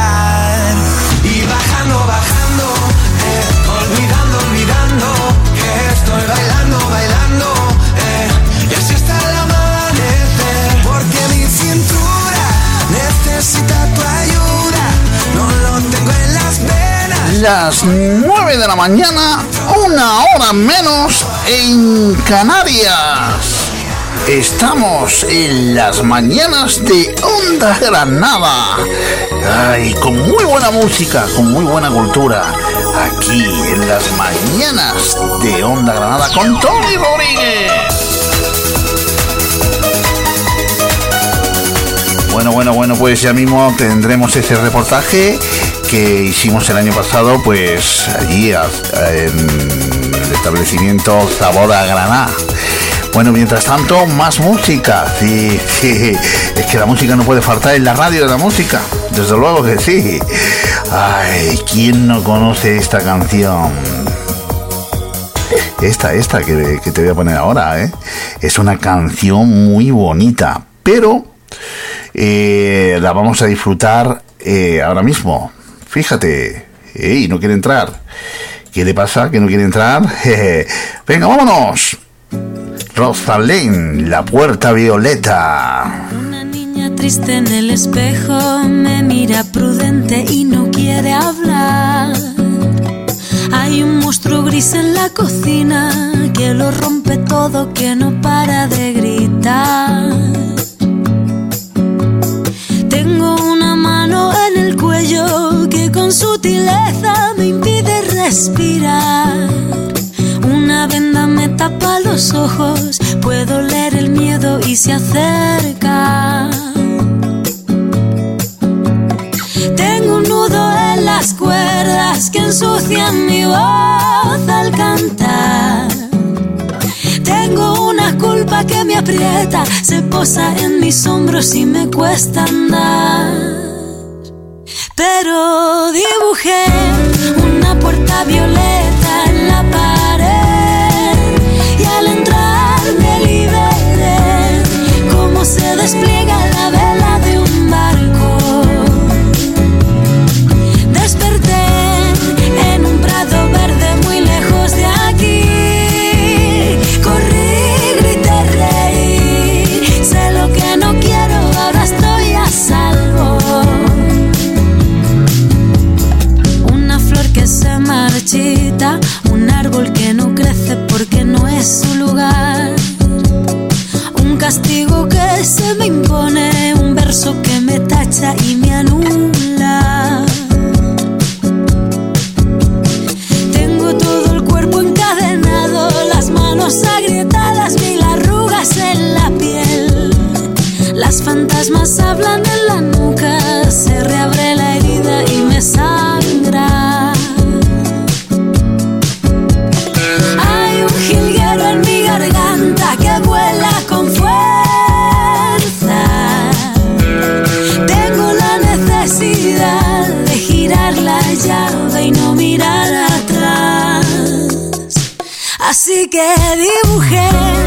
Las 9 de la mañana, una hora menos en Canarias. Estamos en las mañanas de Onda Granada. Ay, con muy buena música, con muy buena cultura. Aquí en las mañanas de Onda Granada con Tony Rodríguez. Bueno, bueno, bueno, pues ya mismo tendremos ese reportaje que hicimos el año pasado, pues allí en el establecimiento Sabor Granada. Bueno, mientras tanto, más música. Sí, es que la música no puede faltar en la radio de la música. Desde luego que sí. Ay, ¿quién no conoce esta canción? Esta, esta que, que te voy a poner ahora, ¿eh? Es una canción muy bonita, pero eh, la vamos a disfrutar eh, ahora mismo. Fíjate, ¡Ey, no quiere entrar! ¿Qué le pasa? ¿Que no quiere entrar? Jeje. Venga, vámonos. Rosalén, la puerta violeta. niña triste en el espejo me mira prudente y no quiere hablar. Hay un monstruo gris en la cocina que lo rompe todo, que no para de gritar. Tengo una mano en el cuello sutileza me impide respirar. Una venda me tapa los ojos, puedo leer el miedo y se acerca. Tengo un nudo en las cuerdas que ensucian mi voz al cantar. Tengo una culpa que me aprieta, se posa en mis hombros y me cuesta andar. Pero dibujé una puerta violeta y me anula. Tengo todo el cuerpo encadenado, las manos agrietadas, mil arrugas en la piel. Las fantasmas hablan en la Así que dibujé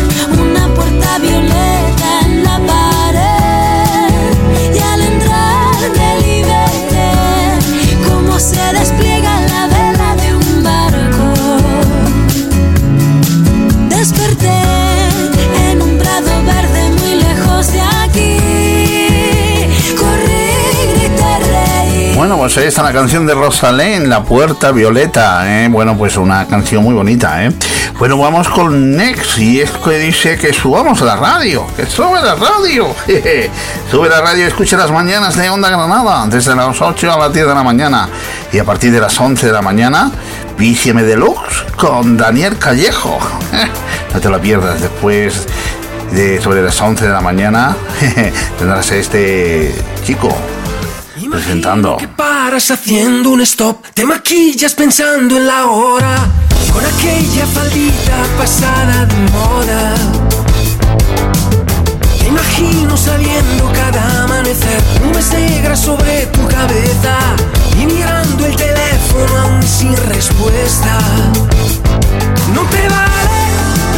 Bueno, pues ahí está la canción de Rosalén, La Puerta Violeta, ¿eh? Bueno, pues una canción muy bonita, ¿eh? Bueno, vamos con Next y es que dice que subamos a la radio, que sube la radio. sube la radio, escucha las mañanas de Onda Granada, desde las 8 a las 10 de la mañana y a partir de las 11 de la mañana, Víciame Deluxe con Daniel Callejo. no te la pierdas después de sobre las 11 de la mañana, tendrás este chico presentando. Paras haciendo un stop, te maquillas pensando en la hora, con aquella faldita pasada de moda. Te imagino saliendo cada amanecer, nubes negras sobre tu cabeza y mirando el teléfono aún sin respuesta. No te vale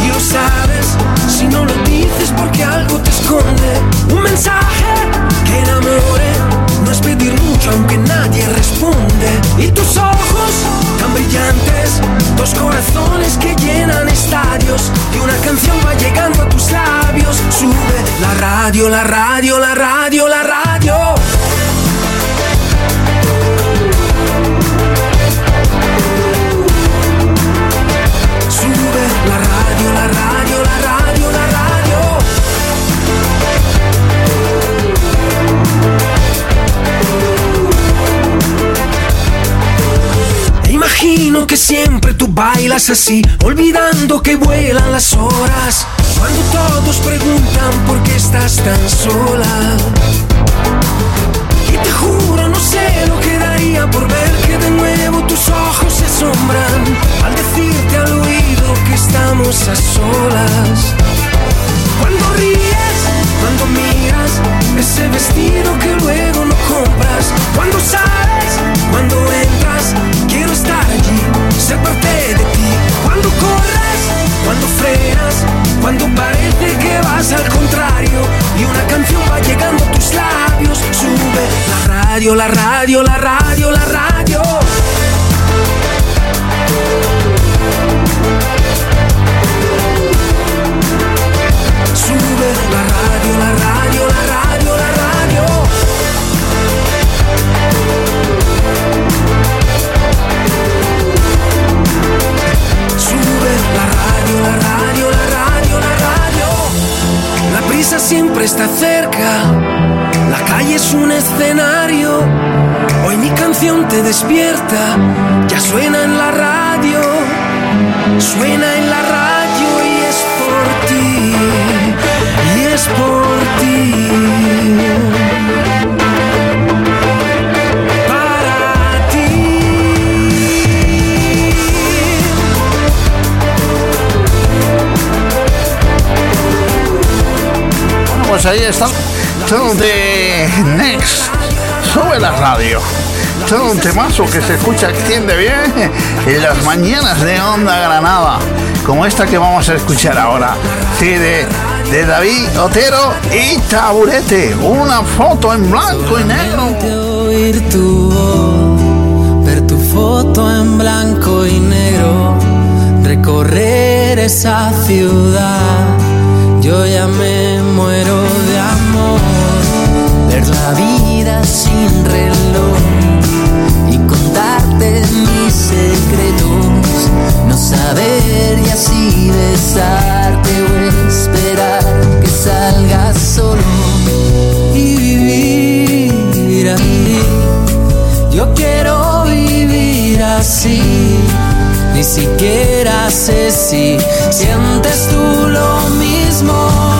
y lo sabes si no lo dices porque algo te esconde. Un mensaje que enamore no es pedir mucho aunque nadie responde. Y tus ojos tan brillantes, dos corazones que llenan estadios. Y una canción va llegando a tus labios. Sube la radio, la radio, la radio, la radio. Bailas así, olvidando que vuelan las horas. Cuando todos preguntan por qué estás tan sola. Y te juro, no sé lo que daría por ver que de nuevo tus ojos se asombran al decirte al oído que estamos a solas. Cuando ríes, cuando miras ese vestido que luego no compras, cuando sales, cuando entras, quiero estar allí, ser parte de ti. Cuando corres, cuando frenas, cuando parece que vas al contrario y una canción va llegando a tus labios, sube la radio, la radio, la radio, la radio. La radio, la radio, la radio. Sube la radio, la radio, la radio, la radio. La prisa siempre está cerca. La calle es un escenario. Hoy mi canción te despierta. Ya suena en la radio. Suena en la radio y es por ti. Es por ti. Pues ahí está. Todo de Next. Sube la radio. Todo un temazo que se escucha, extiende bien en las mañanas de Onda Granada. Como esta que vamos a escuchar ahora. Sí, de, de David Otero y Taburete. Una foto en blanco y negro. oír tu voz, ver tu foto en blanco y negro, recorrer esa ciudad. Yo ya me muero de amor, ver la vida sin reloj y contarte mis secretos, no saber y así besarte salgas solo y vivir así. Yo quiero vivir así. Ni siquiera sé si sientes tú lo mismo.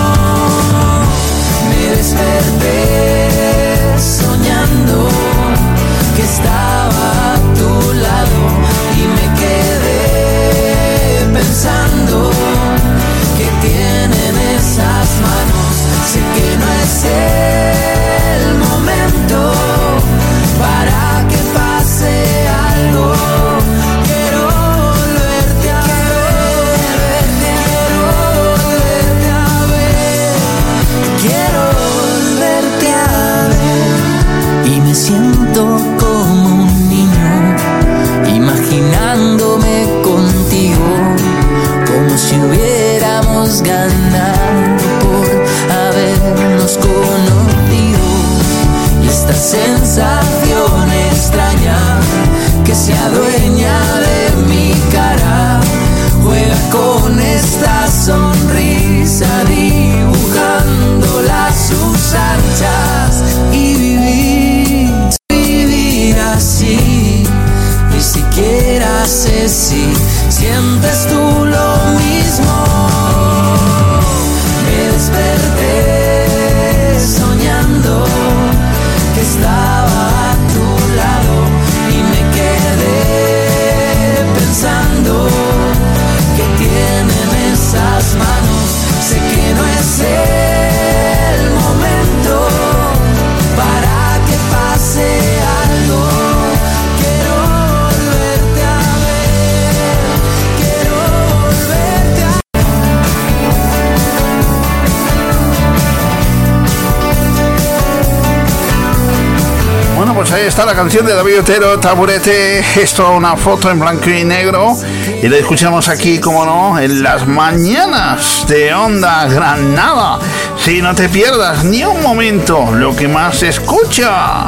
Está la canción de David Otero, Taburete. Esto, una foto en blanco y negro. Y la escuchamos aquí, como no, en las mañanas de Onda Granada. Si no te pierdas ni un momento lo que más se escucha.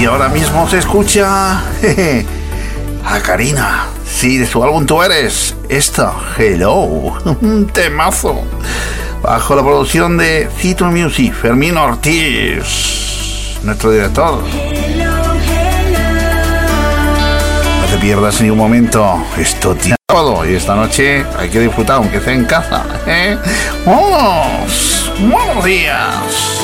Y ahora mismo se escucha a Karina. Sí, de su álbum Tú Eres. Esta, Hello. Un temazo. Bajo la producción de Cito Music, Fermín Ortiz, nuestro director. No te pierdas ni un momento. Esto tiene sábado y esta noche hay que disfrutar aunque sea en casa. ¿eh? ¡Vamos! ¡Buenos días!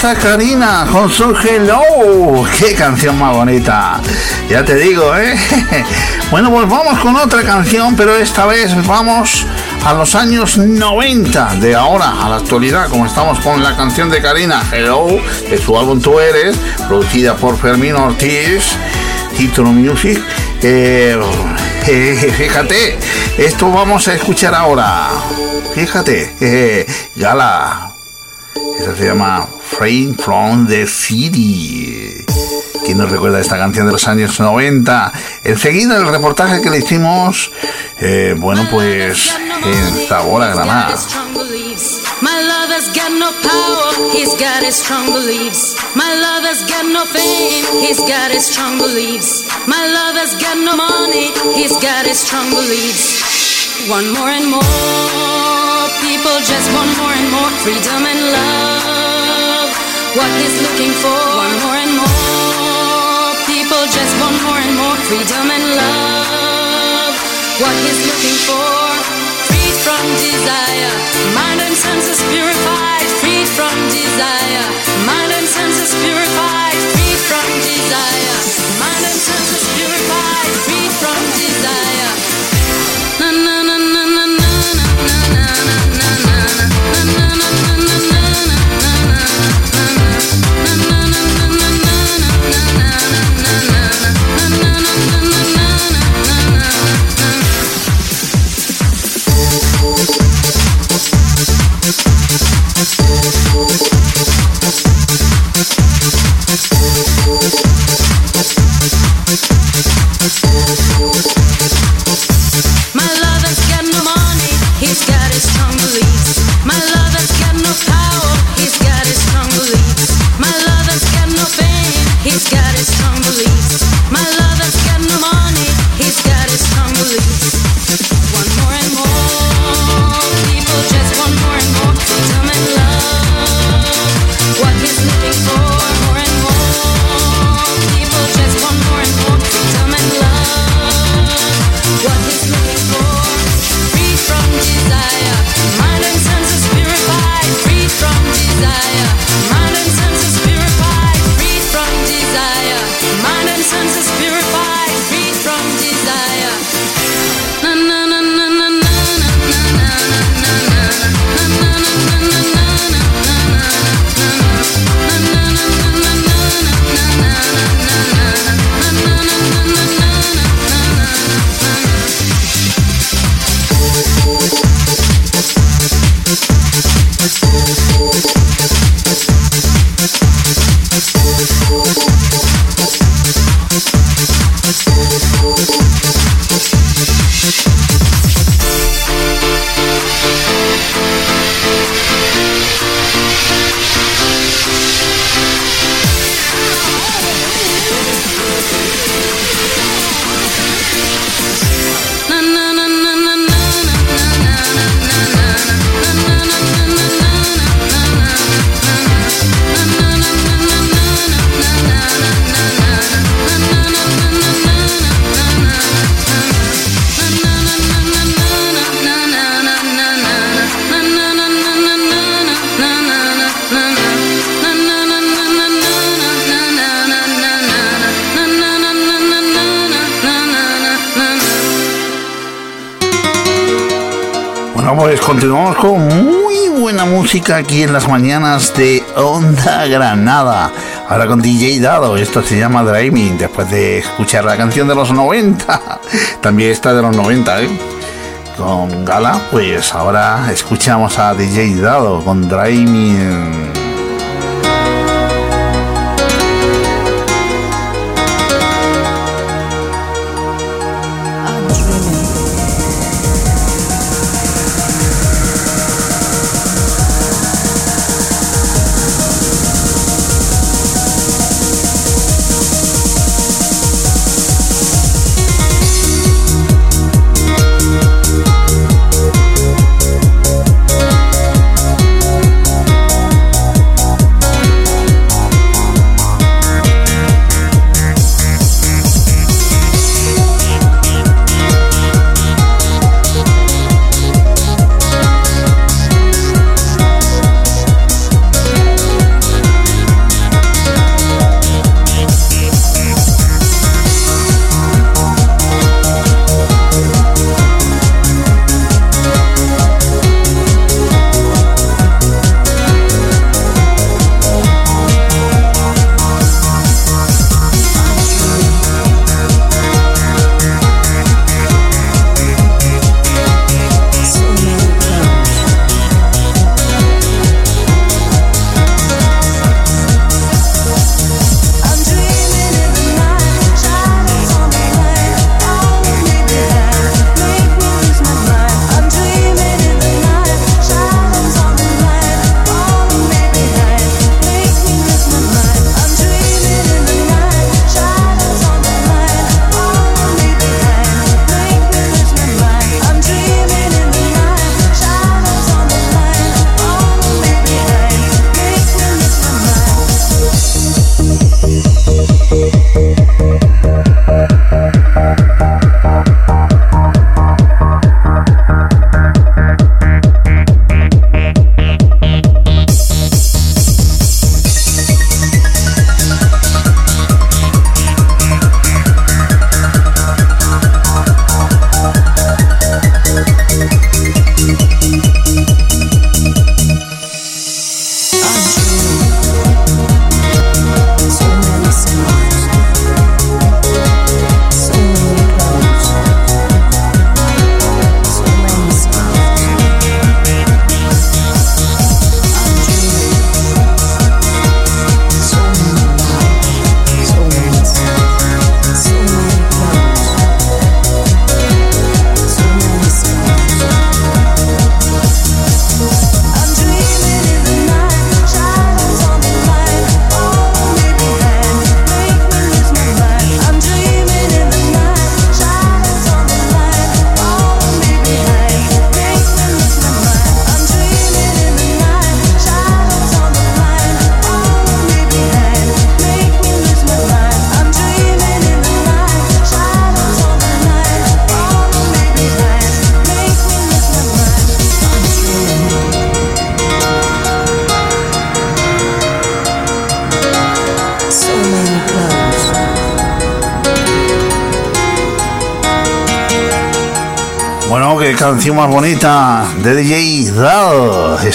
Está Karina con su Hello. Qué canción más bonita. Ya te digo, ¿eh? Bueno, pues vamos con otra canción, pero esta vez vamos a los años 90 de ahora, a la actualidad, como estamos con la canción de Karina Hello, de su álbum Tú Eres, producida por Fermín Ortiz, Título Music. Eh, fíjate, esto vamos a escuchar ahora. Fíjate, eh, Gala. Esa se llama Frame from the City. ¿Quién nos recuerda esta canción de los años 90? Enseguida el reportaje que le hicimos, eh, bueno, pues en Zamora, Granada. My lover's got no power, he's got his strong beliefs. My lover's got no fame, he's got his strong beliefs. My lover's got no money, he's got his strong beliefs. One more and more, people just want more and more freedom and love. What he's looking for, one more and more, people just want more and more freedom and love. What he's looking for freed from desire. Mind and senses purified, freed from desire. Mind and senses purified, freed from desire. Mind and senses purified, freed from desire. Na na na na na na na na na na na na na aquí en las mañanas de Onda Granada. Ahora con DJ Dado, esto se llama Driving, después de escuchar la canción de los 90. También está de los 90, ¿eh? Con Gala, pues ahora escuchamos a DJ Dado con Driving.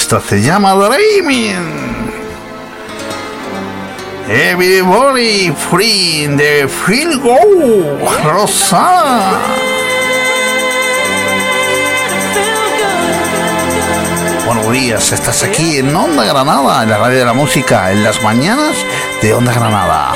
Esto se llama Dreaming. Everybody free de Feel Go. Rosada. Buenos días, estás aquí en Onda Granada, en la radio de la música, en las mañanas de Onda Granada.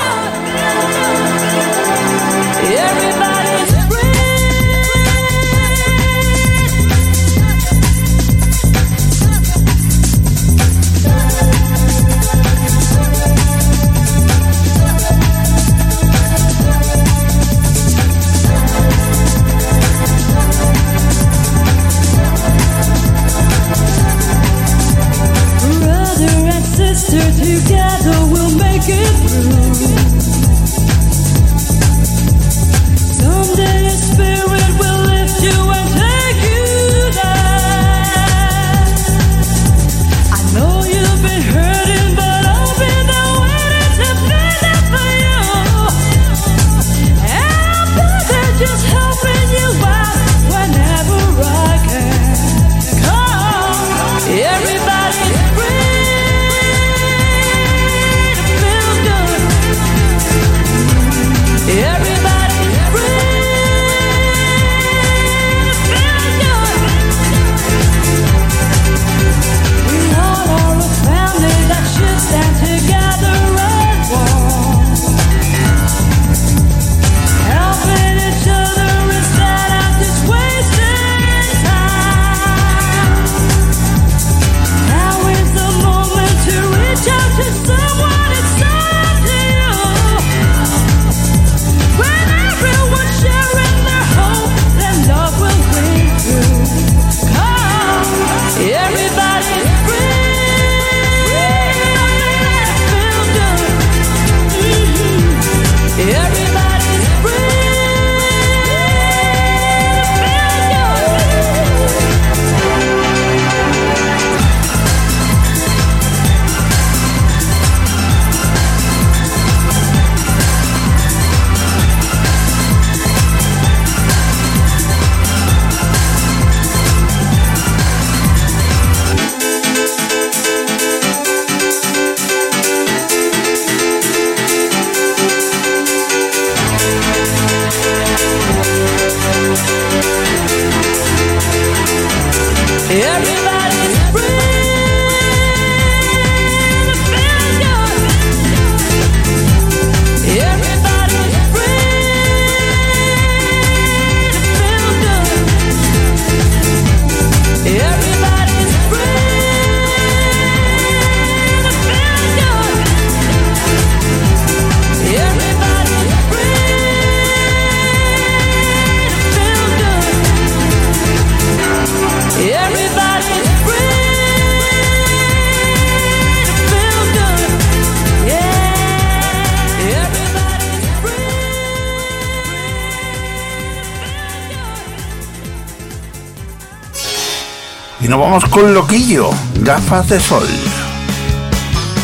Con Loquillo, gafas de sol.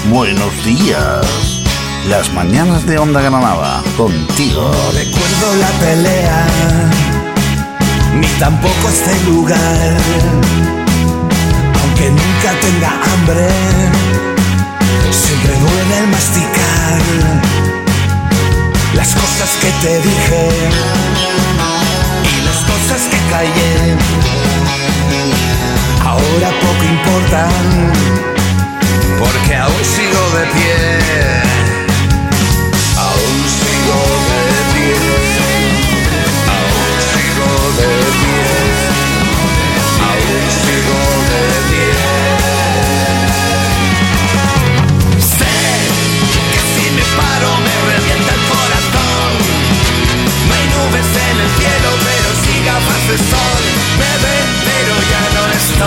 Buenos días. Las mañanas de Onda Granada, contigo. recuerdo la pelea, ni tampoco este lugar. Aunque nunca tenga hambre, siempre duele el masticar. Las cosas que te dije y las cosas que callé, ahora poco importan, porque aún sigo de pie. Aún sigo de pie, aún sigo de pie, aún sigo de pie. Sé que si me paro me revienta el corazón. No hay nubes en el cielo, pero sí gafas de sol. Me ven, pero ya Sé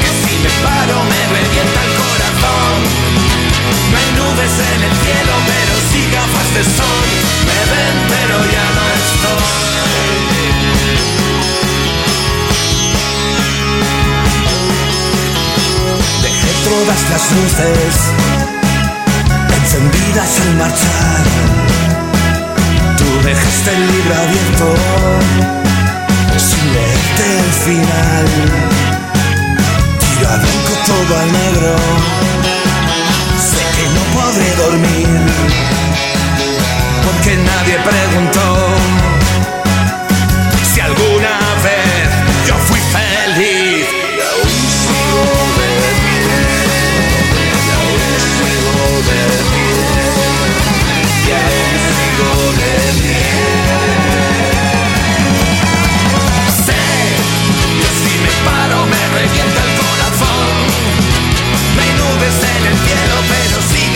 que si me paro me revienta el corazón. No hay nubes en el cielo, pero sí gafas de sol. Me ven, pero ya no estoy. Dejé todas las luces encendidas al marchar. Dejaste el libro abierto sin leerte el final. Tiro a blanco todo al negro. Sé que no podré dormir porque nadie preguntó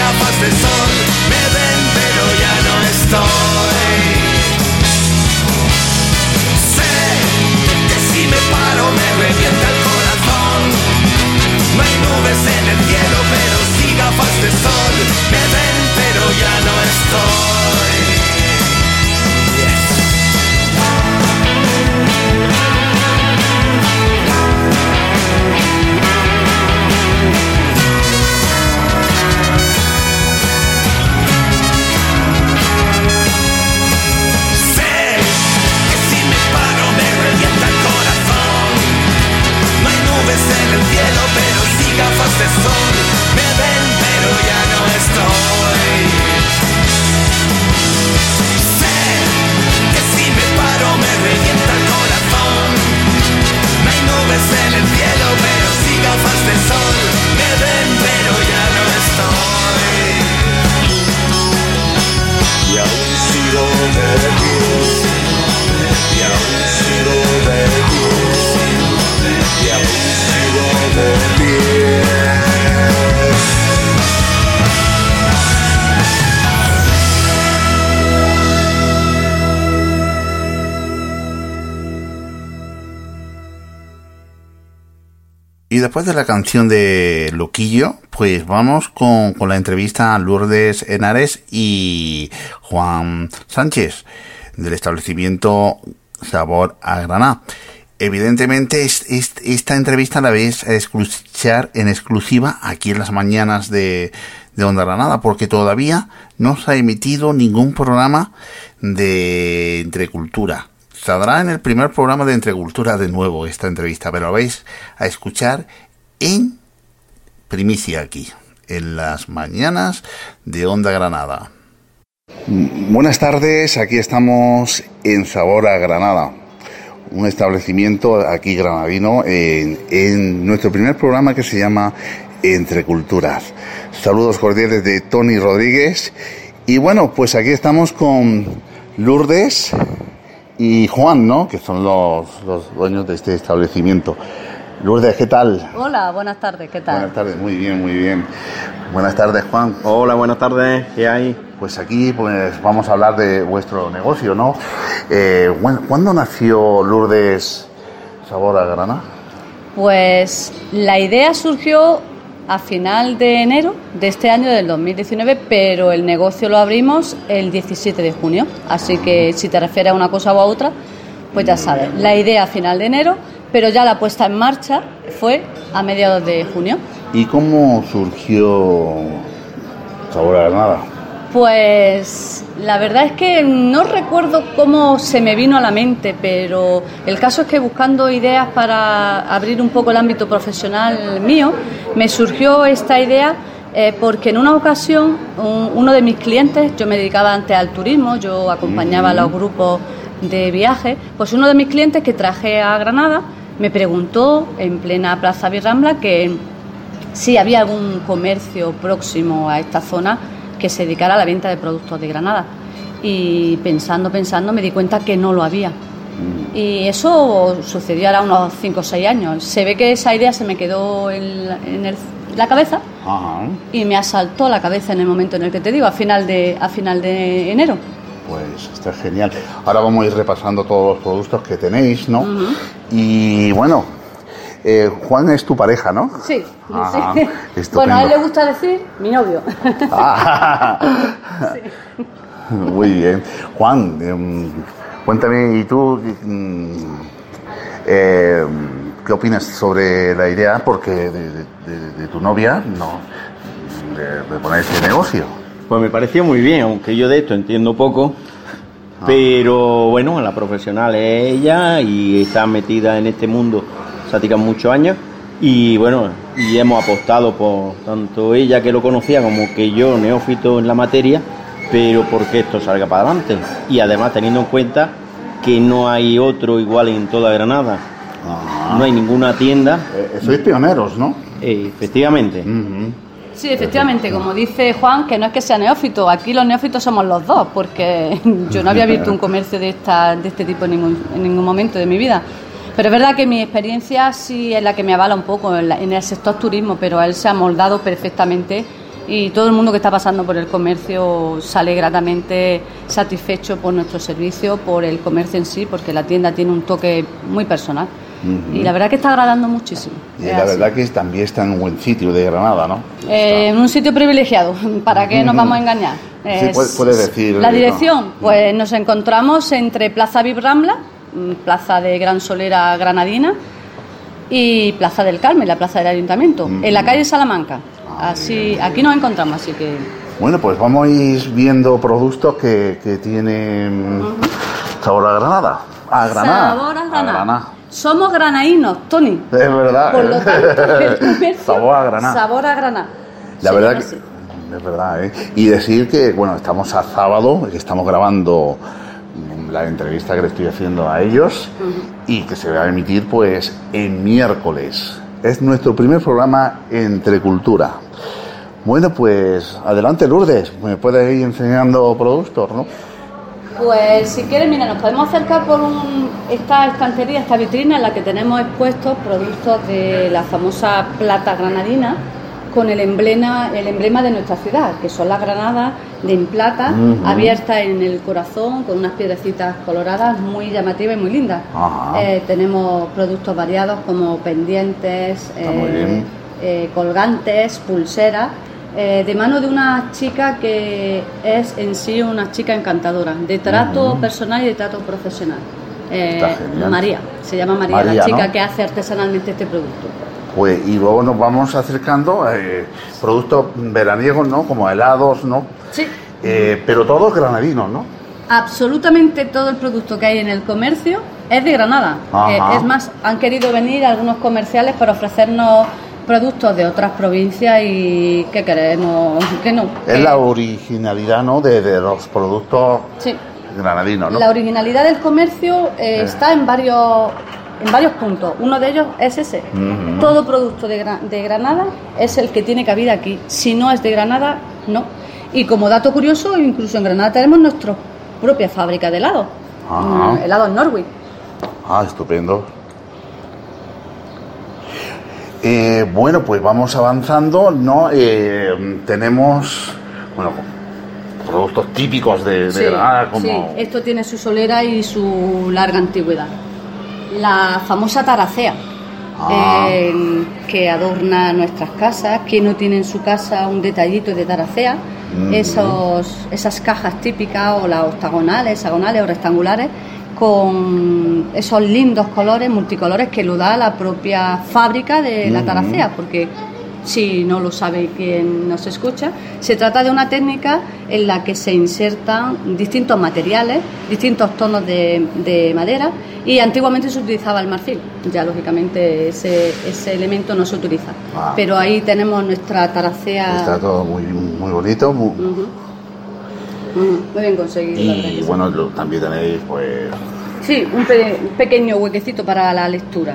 gafas de sol. Me ven, pero ya no estoy. Sé que si me paro me revienta el corazón. No hay nubes en el cielo, pero sí gafas de sol. Me ven, pero ya no estoy. Después de la canción de Loquillo, pues vamos con, la entrevista a Lourdes Henares y Juan Sánchez del establecimiento Sabor a Granada. Evidentemente es- esta entrevista la vais a escuchar en exclusiva aquí en las mañanas de, de Onda Granada, porque todavía no se ha emitido ningún programa de Entrecultura. Saldrá en el primer programa de Entrecultura de nuevo esta entrevista, pero la vais a escuchar en primicia aquí, en las mañanas de Onda Granada. Buenas tardes, aquí estamos en Sabor a Granada, un establecimiento aquí granadino en, nuestro primer programa que se llama Entre Culturas. Saludos cordiales de Tony Rodríguez y bueno, pues aquí estamos con Lourdes y Juan, ¿no? Que son los, los dueños de este establecimiento. Lourdes, ¿qué tal? Hola, buenas tardes, ¿qué tal? Buenas tardes, muy bien, muy bien. Buenas tardes, Juan. Hola, buenas tardes, ¿qué hay? Pues aquí pues vamos a hablar de vuestro negocio, ¿no? Eh, ¿cuán- ¿Cuándo nació Lourdes Sabor a Granada? Pues la idea surgió a final de enero de este año del 2019, pero el negocio lo abrimos el 17 de junio. Así que si te refieres a una cosa u a otra, pues ya sabes. La idea a final de enero, pero ya la puesta en marcha fue a mediados de junio. ¿Y cómo surgió Sabor a Granada? Pues la verdad es que no recuerdo cómo se me vino a la mente, pero el caso es que buscando ideas para abrir un poco el ámbito profesional mío, me surgió esta idea eh, porque en una ocasión un- uno de mis clientes, yo me dedicaba antes al turismo, yo acompañaba a los grupos de viaje, pues uno de mis clientes que traje a Granada me preguntó en plena Plaza Virrambla que si había algún comercio próximo a esta zona que se dedicara a la venta de productos de Granada. Y pensando, pensando, me di cuenta que no lo había. Y eso sucedió ahora unos 5 o 6 años. Se ve que esa idea se me quedó en la, en el- la cabeza Ajá. y me asaltó la cabeza en el momento en el que te digo, a final de, a final de enero. Pues está genial. Ahora vamos a ir repasando todos los productos que tenéis, ¿no? Y bueno, eh, Juan es tu pareja, ¿no? Sí, Ah, sí. estupendo. Bueno, a él le gusta decir mi novio. Ah. Muy bien. Juan, em, cuéntame, ¿y tú mm, em, qué opinas sobre la idea porque de, de- de- de tu novia no de poner este negocio? Pues me pareció muy bien, aunque yo de esto entiendo poco. Pero bueno, la profesional es ella y está metida en este mundo sática muchos años. Y bueno, y hemos apostado por tanto ella que lo conocía como que yo, neófito en la materia, pero porque esto salga para adelante. Y además teniendo en cuenta que no hay otro igual en toda Granada. No hay ninguna tienda. Eh, sois pioneros, ¿no? efectivamente. Sí, efectivamente, como dice Juan, que no es que sea neófito, aquí los neófitos somos los dos, porque yo no había visto un comercio de, esta, de este tipo en ningún, en ningún momento de mi vida. Pero es verdad que mi experiencia sí es la que me avala un poco en, la- en el sector turismo, pero él se ha moldado perfectamente y todo el mundo que está pasando por el comercio sale gratamente satisfecho por nuestro servicio, por el comercio en sí, porque la tienda tiene un toque muy personal. Y la verdad que está agradando muchísimo. Y la así. verdad que también está en un buen sitio de Granada, ¿no? Eh, en un sitio privilegiado, ¿para qué nos vamos a engañar? Sí, Es- puede- puede decir, La ¿no? dirección, pues nos encontramos entre Plaza Vib Rambla, mm, Plaza de Gran Solera Granadina, y Plaza del Carmen, la plaza del Ayuntamiento, en la calle Salamanca. Así, aquí nos encontramos, así que Bueno, pues vamos a ir viendo productos que, que tienen sabor a Granada. A Granada. Sabor a Granada. Somos granadinos, Tony. Es verdad. Por lo tanto, el comercio, Sabor a Granada. Sabor a Granada. La Se verdad que es verdad, ¿eh? Y decir que, bueno, estamos a sábado, que estamos grabando la entrevista que le estoy haciendo a ellos y que se va a emitir pues el miércoles. Es nuestro primer programa entre cultura. Bueno, pues adelante Lourdes, me puedes ir enseñando productos, ¿no? Pues si quieres, mira, nos podemos acercar por un- esta estantería, esta vitrina en la que tenemos expuestos productos de la famosa plata granadina con el emblema, el emblema de nuestra ciudad, que son las granadas de en plata, Ujú. abiertas en el corazón, con unas piedrecitas coloradas muy llamativas y muy lindas. Eh, tenemos productos variados como pendientes, eh, eh, colgantes, pulseras, eh, de mano de una chica que es en sí una chica encantadora, de trato personal y de trato profesional. Eh. María, se llama María, María, la chica ¿no? que hace artesanalmente este producto. Pues, y luego nos vamos acercando a eh, productos veraniegos, ¿no? Como helados, ¿no? Sí. Eh, pero todos granadinos, ¿no? Absolutamente todo el producto que hay en el comercio es de Granada. Eh, es más, han querido venir algunos comerciales para ofrecernos productos de otras provincias y que queremos que no. Es que- la originalidad, ¿no? De, de los productos Sí. granadinos, ¿no? La originalidad del comercio eh, está en varios, en varios puntos. Uno de ellos es ese. Todo producto de, de Granada es el que tiene cabida aquí. Si no es de Granada, no. Y como dato curioso, incluso en Granada tenemos nuestra propia fábrica de helado. Ajá. Mm, Helados Norwich. Ah, estupendo. Eh, bueno, pues vamos avanzando, ¿no? Eh, tenemos, bueno, productos típicos de, de Sí, Granada, como... sí, esto tiene su solera y su larga antigüedad. La famosa taracea, Ah. eh, que adorna nuestras casas. ¿Quién no tiene en su casa un detallito de taracea? Mm. Esos, esas cajas típicas, o las octagonales, hexagonales o rectangulares, con esos lindos colores, multicolores que lo da la propia fábrica de la taracea, porque si no lo sabe quien nos escucha, se trata de una técnica en la que se insertan distintos materiales, distintos tonos de, de madera y antiguamente se utilizaba el marfil, ya lógicamente ese, ese elemento no se utiliza. Ah. Pero ahí tenemos nuestra taracea Está todo muy, muy bonito, muy- muy bien conseguido. y bueno, lo- también tenéis, pues, Sí, un, pe- un pequeño huequecito para la lectura.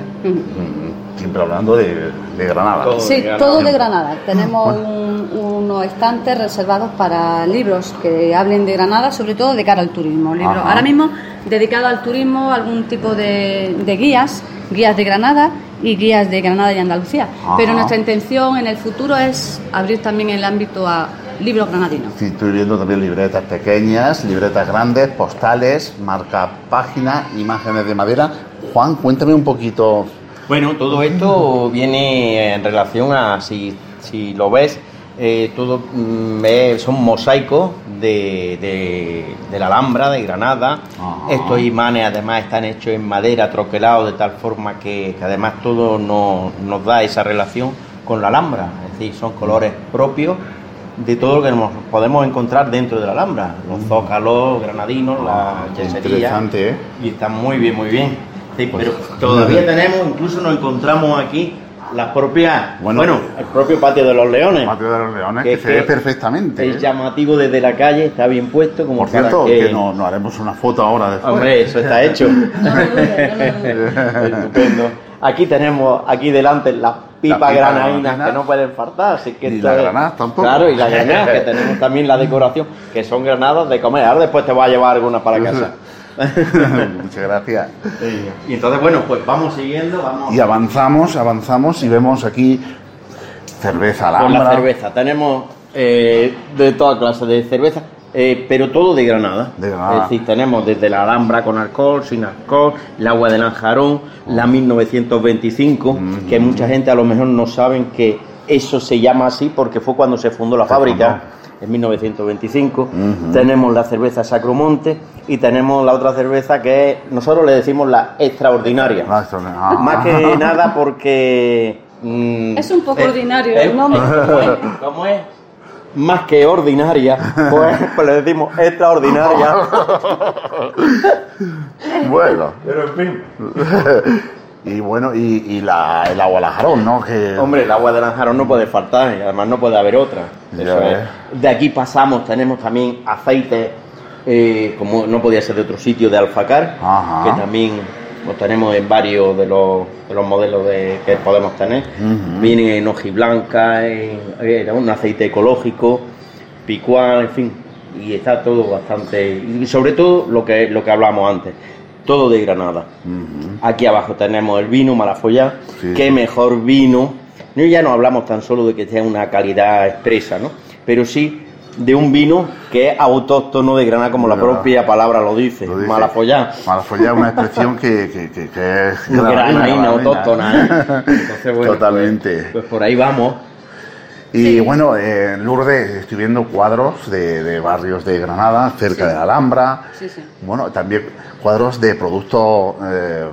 Siempre hablando de, de Granada. Sí, todo de Granada. Tenemos un- unos estantes reservados para libros que hablen de Granada, sobre todo de cara al turismo. Libros Ajá. ahora mismo dedicados al turismo, algún tipo de, de guías, guías de Granada y guías de Granada y Andalucía. Ajá. Pero nuestra intención en el futuro es abrir también el ámbito a libros granadinos. Sí, estoy viendo también libretas pequeñas, libretas grandes, postales, marca página, imágenes de madera. Juan, cuéntame un poquito. Bueno, todo esto viene en relación a, si, si lo ves, eh, todo mm, son mosaicos de, de- de la Alhambra, de Granada. Estos imanes además están hechos en madera, troquelados, de tal forma que, que además todo no- nos da esa relación con la Alhambra. Es decir, son colores propios de todo lo que nos podemos encontrar dentro de la Alhambra, los zócalos, granadinos, la yesería. Interesante, ¿eh? Y está muy bien, muy bien. Sí, pero todavía tenemos, incluso nos encontramos aquí las propias, bueno, el propio patio de los leones. Patio de los leones, que, se ve perfectamente. Es ¿eh? llamativo desde la calle, está bien puesto, como Por cierto, que... que no- nos haremos una foto ahora después. Hombre, eso está hecho. Estupendo. Aquí tenemos, aquí delante, las pipas pipa granadinas granadina. que no pueden faltar. Así que las es- granadas tampoco. Claro, y las granadas, que tenemos también la decoración, que son granadas de comer. Ahora después te voy a llevar algunas para casa. Muchas gracias. Y entonces, bueno, pues vamos siguiendo, vamos. Y avanzamos, avanzamos y vemos aquí cerveza Con la cerveza. Tenemos eh, de toda clase de cerveza, eh, pero todo de Granada. De Granada. Es decir, tenemos desde la Alhambra con alcohol, sin alcohol, el agua de Lanjarón, la 1925, que mucha gente a lo mejor no saben que eso se llama así porque fue cuando se fundó la Se fábrica. En 1925 tenemos la cerveza Sacromonte y tenemos la otra cerveza que es, nosotros le decimos la extraordinaria. Ah. Más que nada porque mm, Es un poco eh, ordinario eh, el nombre. ¿cómo es? ¿Cómo es? Más que ordinaria, pues, pues le decimos extraordinaria. Bueno. Pero en fin. y bueno, y, y la, el agua lajarón, ¿no? Que... Hombre, el agua de Lanjarón no puede faltar y además no puede haber otra. Eso es. De aquí pasamos, tenemos también aceite, eh, como no podía ser de otro sitio, de alfacar, Ajá. que también lo tenemos en varios de los, de los modelos de, que podemos tener. Ujú. Viene en hojiblanca, en, en un aceite ecológico, picual, en fin. Y está todo bastante. Y sobre todo lo que, lo que hablamos antes, todo de Granada. Aquí abajo tenemos el vino Malafollá. Sí. Qué mejor vino. No, ya no hablamos tan solo de que sea una calidad expresa, ¿no? Pero sí de un vino que es autóctono de Granada, como la Granada. propia palabra lo dice, Lo dice. Malafollá. Malafollá es una expresión que, que, que, que es Granadina, granadina, autóctona, ¿eh? Entonces, bueno, Totalmente. Pues por ahí vamos. Y bueno, eh, en Lourdes estoy viendo cuadros de, de barrios de Granada, cerca de la Alhambra. Sí, sí. Bueno, también cuadros de productos. eh,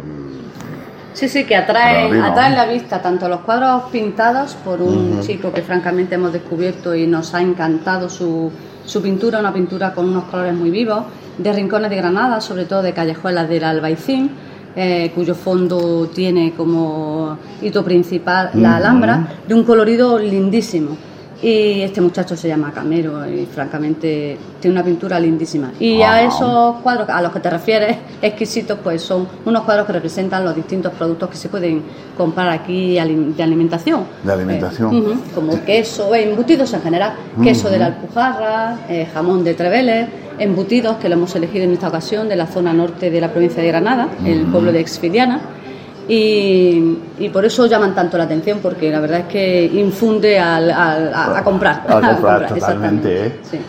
Sí, sí, que atraen, atraen la vista, tanto los cuadros pintados por un chico que francamente hemos descubierto y nos ha encantado su, su pintura, una pintura con unos colores muy vivos, de rincones de Granada, sobre todo de callejuelas del Albaicín, eh, cuyo fondo tiene como hito principal la. Alhambra, de un colorido lindísimo. Y este muchacho se llama Camero y francamente tiene una pintura lindísima. Y a esos cuadros a los que te refieres, exquisitos, pues son unos cuadros que representan los distintos productos que se pueden comprar aquí de alimentación. de alimentación. Eh, como queso, eh, embutidos en general, queso de la Alpujarra, eh, jamón de Treveles, embutidos que lo hemos elegido en esta ocasión de la zona norte de la provincia de Granada, el pueblo de Exfiliana. Y, y por eso llaman tanto la atención, porque la verdad es que infunde al- al- a, a comprar. A comprar totalmente. ¿eh? Sí.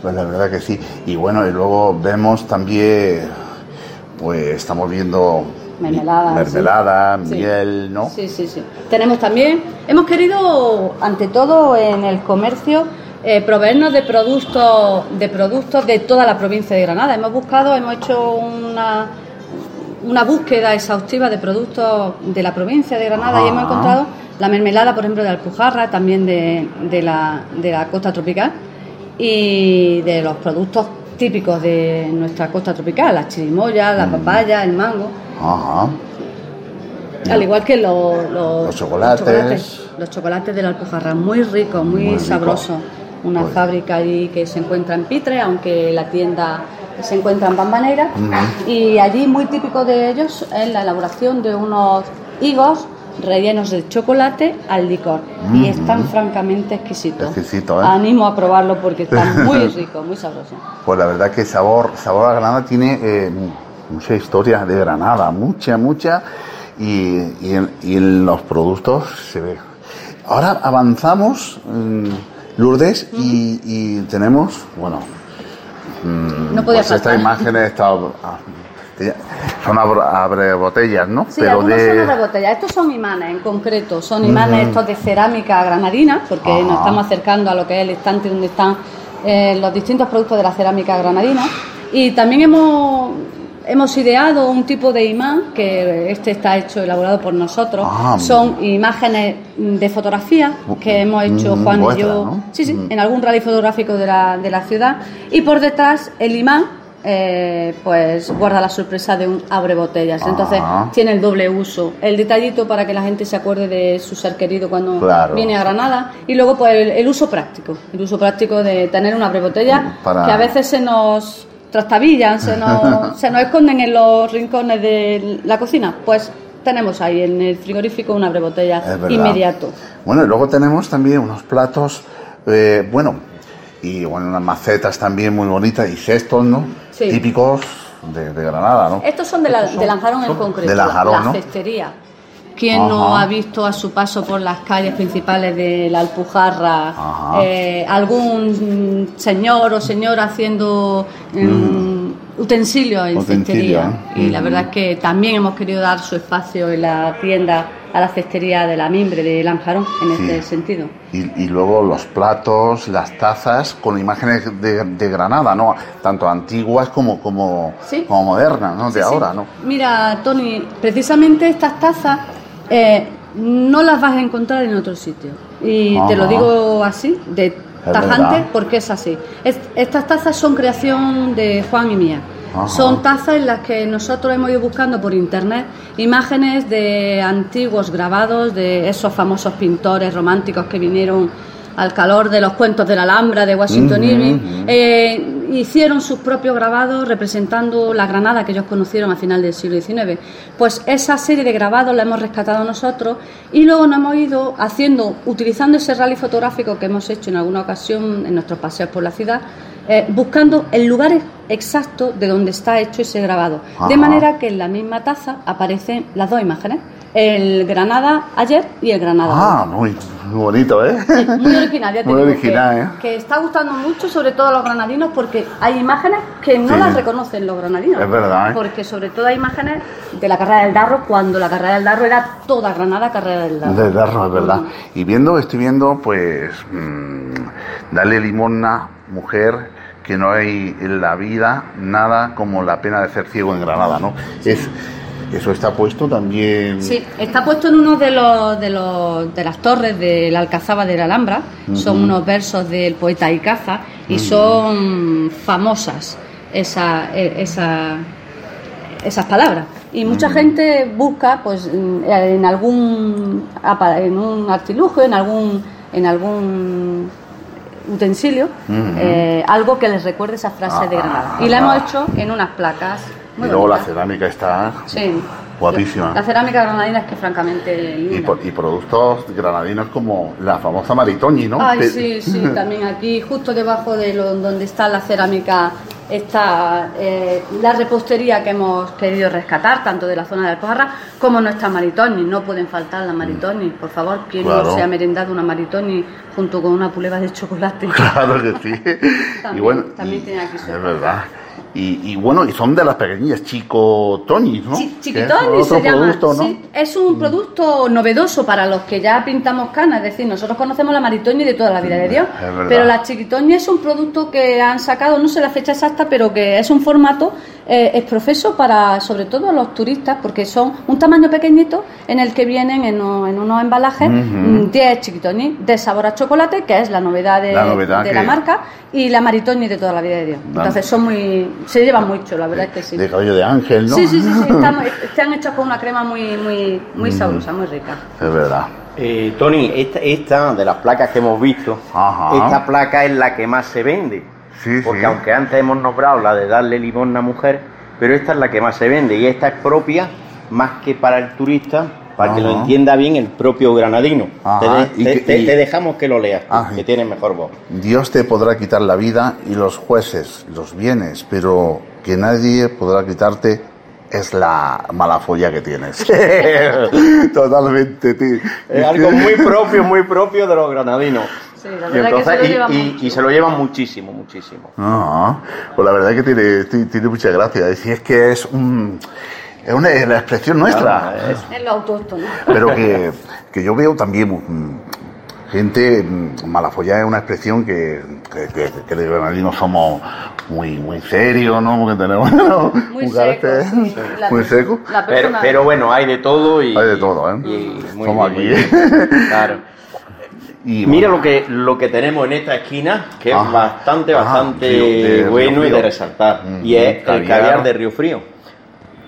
Pues la verdad que sí. Y bueno, y luego vemos también, pues estamos viendo Mermelada. mermelada, Sí. miel, ¿no? Sí, sí, sí. Tenemos también, hemos querido, ante todo en el comercio, eh, proveernos de productos, de productos de toda la provincia de Granada. Hemos buscado, hemos hecho una, una búsqueda exhaustiva de productos de la provincia de Granada y Ah. hemos encontrado la mermelada, por ejemplo, de Alpujarra, también de, de la, de la costa tropical y de los productos típicos de nuestra costa tropical, la chirimoya, la papaya, el mango. Ajá. Al igual que los, los, Los chocolates. Los chocolates, los chocolates de la Alpujarra, muy ricos, muy, Muy rico. sabrosos. Una Pues- fábrica allí que se encuentra en Pitre, aunque la tienda se encuentra en Bambanera. Y allí muy típico de ellos es la elaboración de unos higos rellenos de chocolate al licor. Y están francamente exquisitos. Exquisito, ¿eh? Animo a probarlo porque están muy ricos, muy sabrosos. Pues la verdad que sabor, sabor a Granada tiene eh, mucha historia de Granada, mucha, mucha, y, y en, y en los productos se ve. Ahora avanzamos, mm, Lourdes, y, y tenemos, bueno, mm, No podía pues estas imágenes esta- ah, son abre, abre botellas, ¿no? Sí, algunos son de botella. Estos son imanes en concreto, son imanes estos de cerámica granadina, porque Ajá. nos estamos acercando a lo que es el estante donde están eh, los distintos productos de la cerámica granadina. Y también hemos hemos ideado un tipo de imán que este está hecho elaborado por nosotros. Ah, Son imágenes de fotografía que hemos hecho mm, Juan y yo. ¿no? Sí, sí, Mm. en algún rally fotográfico de la, de la ciudad. Y por detrás el imán. eh, pues guarda la sorpresa de un abre botellas entonces Ah. tiene el doble uso el detallito para que la gente se acuerde de su ser querido cuando Claro. viene a Granada y luego pues el, el uso práctico el uso práctico de tener un abre botella Para- que a veces se nos trastabillan, se nos, se nos esconden en los rincones de la cocina. Pues tenemos ahí en el frigorífico un abrebotella Es verdad. inmediato. Bueno, y luego tenemos también unos platos, eh, bueno, y bueno, unas macetas también muy bonitas y cestos, ¿no? Sí. Típicos de, de Granada, ¿no? Estos son de, la, de Lanjarón en concreto, de Lanjarón, la ¿no? cestería. ¿Quién no ha visto a su paso por las calles principales de la Alpujarra eh, algún señor o señora haciendo mm, utensilios en cestería? ¿eh? Y la Mm. verdad es que también hemos querido dar su espacio en la tienda a la cestería de la Mimbre de Lanjarón en Sí. este sentido. Y, y luego los platos, las tazas con imágenes de, de Granada, ¿no? Tanto antiguas como, como, Sí. como modernas, ¿no? De sí. ahora, ¿no? Mira, Tony, precisamente estas tazas eh, no las vas a encontrar en otro sitio. Y te lo digo así, de tajante, porque es así. Es- estas tazas son creación de Juan y mía. Ajá. Son tazas en las que nosotros hemos ido buscando por internet imágenes de antiguos grabados de esos famosos pintores románticos que vinieron al calor de los cuentos de la Alhambra de Washington Irving. Eh, hicieron sus propios grabados representando la Granada que ellos conocieron a final del siglo XIX. Pues esa serie de grabados la hemos rescatado nosotros y luego nos hemos ido haciendo, utilizando ese rally fotográfico que hemos hecho en alguna ocasión en nuestros paseos por la ciudad, eh, buscando el lugar exacto de donde está hecho ese grabado. De manera que en la misma taza aparecen las dos imágenes, el Granada ayer y el Granada. Ah, muy, muy bonito, ¿eh? Muy original, ya te Muy digo original, que, ¿eh? que está gustando mucho, sobre todo a los granadinos, porque hay imágenes que no Sí. las reconocen los granadinos. Es verdad, ¿eh? Porque sobre todo hay imágenes de la carrera del Darro, cuando la carrera del Darro era toda Granada carrera del Darro. De darro, es verdad. Y viendo, estoy viendo, pues, mm, dale limosna, mujer, que no hay en la vida nada como la pena de ser ciego en Granada, ¿no? Es, eso está puesto también. Sí, está puesto en uno de los, de los de las torres de la Alcazaba de la Alhambra. Son unos versos del poeta Icaza y son famosas esa, e- esa, esas palabras. Y mucha gente busca, pues, en algún en un artilugio, en algún en algún utensilio, eh, algo que les recuerde esa frase de Ah, Granada. Y la hemos ah. hecho en unas placas. Muy y luego la cerámica está Sí. guapísima. La cerámica granadina es que francamente Y, por- y productos granadinos como la famosa Maritoñi, ¿no? Ay, sí, sí, también aquí, justo debajo de lo, donde está la cerámica, está eh, la repostería que hemos querido rescatar, tanto de la zona de Alpujarra como nuestra maritoni. No pueden faltar las maritoni. Por favor, quien Claro. no se ha merendado una maritoni junto con una puleva de chocolate. Claro que sí. y También, bueno, también tiene aquí su es verdad. Y, y bueno, y son de las pequeñas, Chico Tony, ¿no? Es Chiquitoni se llama. producto, ¿no? sí. es un producto novedoso para los que ya pintamos canas. Es decir, nosotros conocemos la maritoni de toda la vida de Dios. Es verdad. Pero la chiquitoni es un producto que han sacado, no sé la fecha exacta, pero que es un formato eh, es profeso para, sobre todo, los turistas, porque son un tamaño pequeñito en el que vienen en, o- en unos embalajes Ujú. mm, 10 chiquitoni de sabor a chocolate, que es la novedad de, La novedad de la que- marca, y la maritoni de toda la vida de Dios. Entonces son muy, se llevan mucho, la verdad es que sí. De cabello de ángel, ¿no? Sí, sí, sí, sí, están, están hechos con una crema muy, muy, muy Mm. sabrosa, muy rica. Es verdad. Eh, Tony, esta, esta de las placas que hemos visto, esta placa es la que más se vende. Porque sí. aunque antes hemos nombrado la de darle limón a mujer, pero esta es la que más se vende y esta es propia más que para el turista, para que lo Ajá. entienda bien el propio granadino. Ajá, Te, te- dejamos que lo leas, Ajá. que tienes mejor voz. Dios te podrá quitar la vida y los jueces, los bienes, pero que nadie podrá quitarte es la mala folla que tienes. Totalmente, tío. Es algo muy propio, muy propio de los granadinos. Sí, la Y, verdad que se entonces- lo y- llevan y- mucho. y se lo llevan muchísimo, muchísimo. Ah, pues la verdad es que tiene, tiene, tiene mucha gracia. Si es que es un, es una es la expresión nuestra. Es lo autóctono. Pero que, que yo veo también mm, gente, mm, Malafollá es una expresión que, que, que, que los granadinos somos muy, muy serios, ¿no? Porque tenemos ¿no? Muy un carácter secos, sí. La- muy seco. la Pero, pero bueno, hay de todo y. Hay de todo, ¿eh? y muy Somos bien, aquí. muy. Claro. Y Mira bueno, lo que, lo que tenemos en esta esquina, que Ajá. es bastante, Ajá, bastante de- de Río bueno y de resaltar. Mm, y es el caviar. de Río Frío.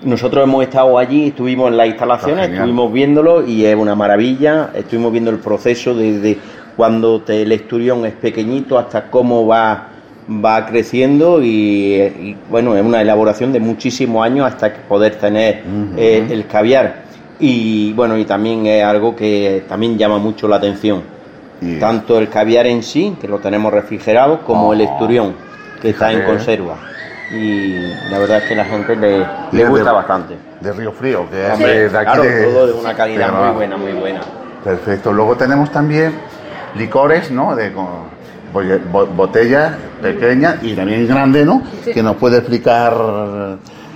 Nosotros hemos estado allí, estuvimos en las instalaciones, estuvimos viéndolo y es una maravilla. Estuvimos viendo el proceso desde cuando te- el esturión es pequeñito hasta cómo va, va creciendo y, y, bueno, es una elaboración de muchísimos años hasta poder tener eh, el caviar. Y bueno, y también es algo que también llama mucho la atención. Tanto el caviar en sí, que lo tenemos refrigerado, como el Oh, esturión, que está en fíjate. conserva. Y la verdad es que la gente le, le gusta de- bastante. de Río Frío, que Sí, es de aquí claro, de- todo de una calidad muy buena, muy buena. Perfecto. Luego tenemos también licores, ¿no? De botellas pequeñas y también grandes, ¿no? Sí. Que nos puede explicar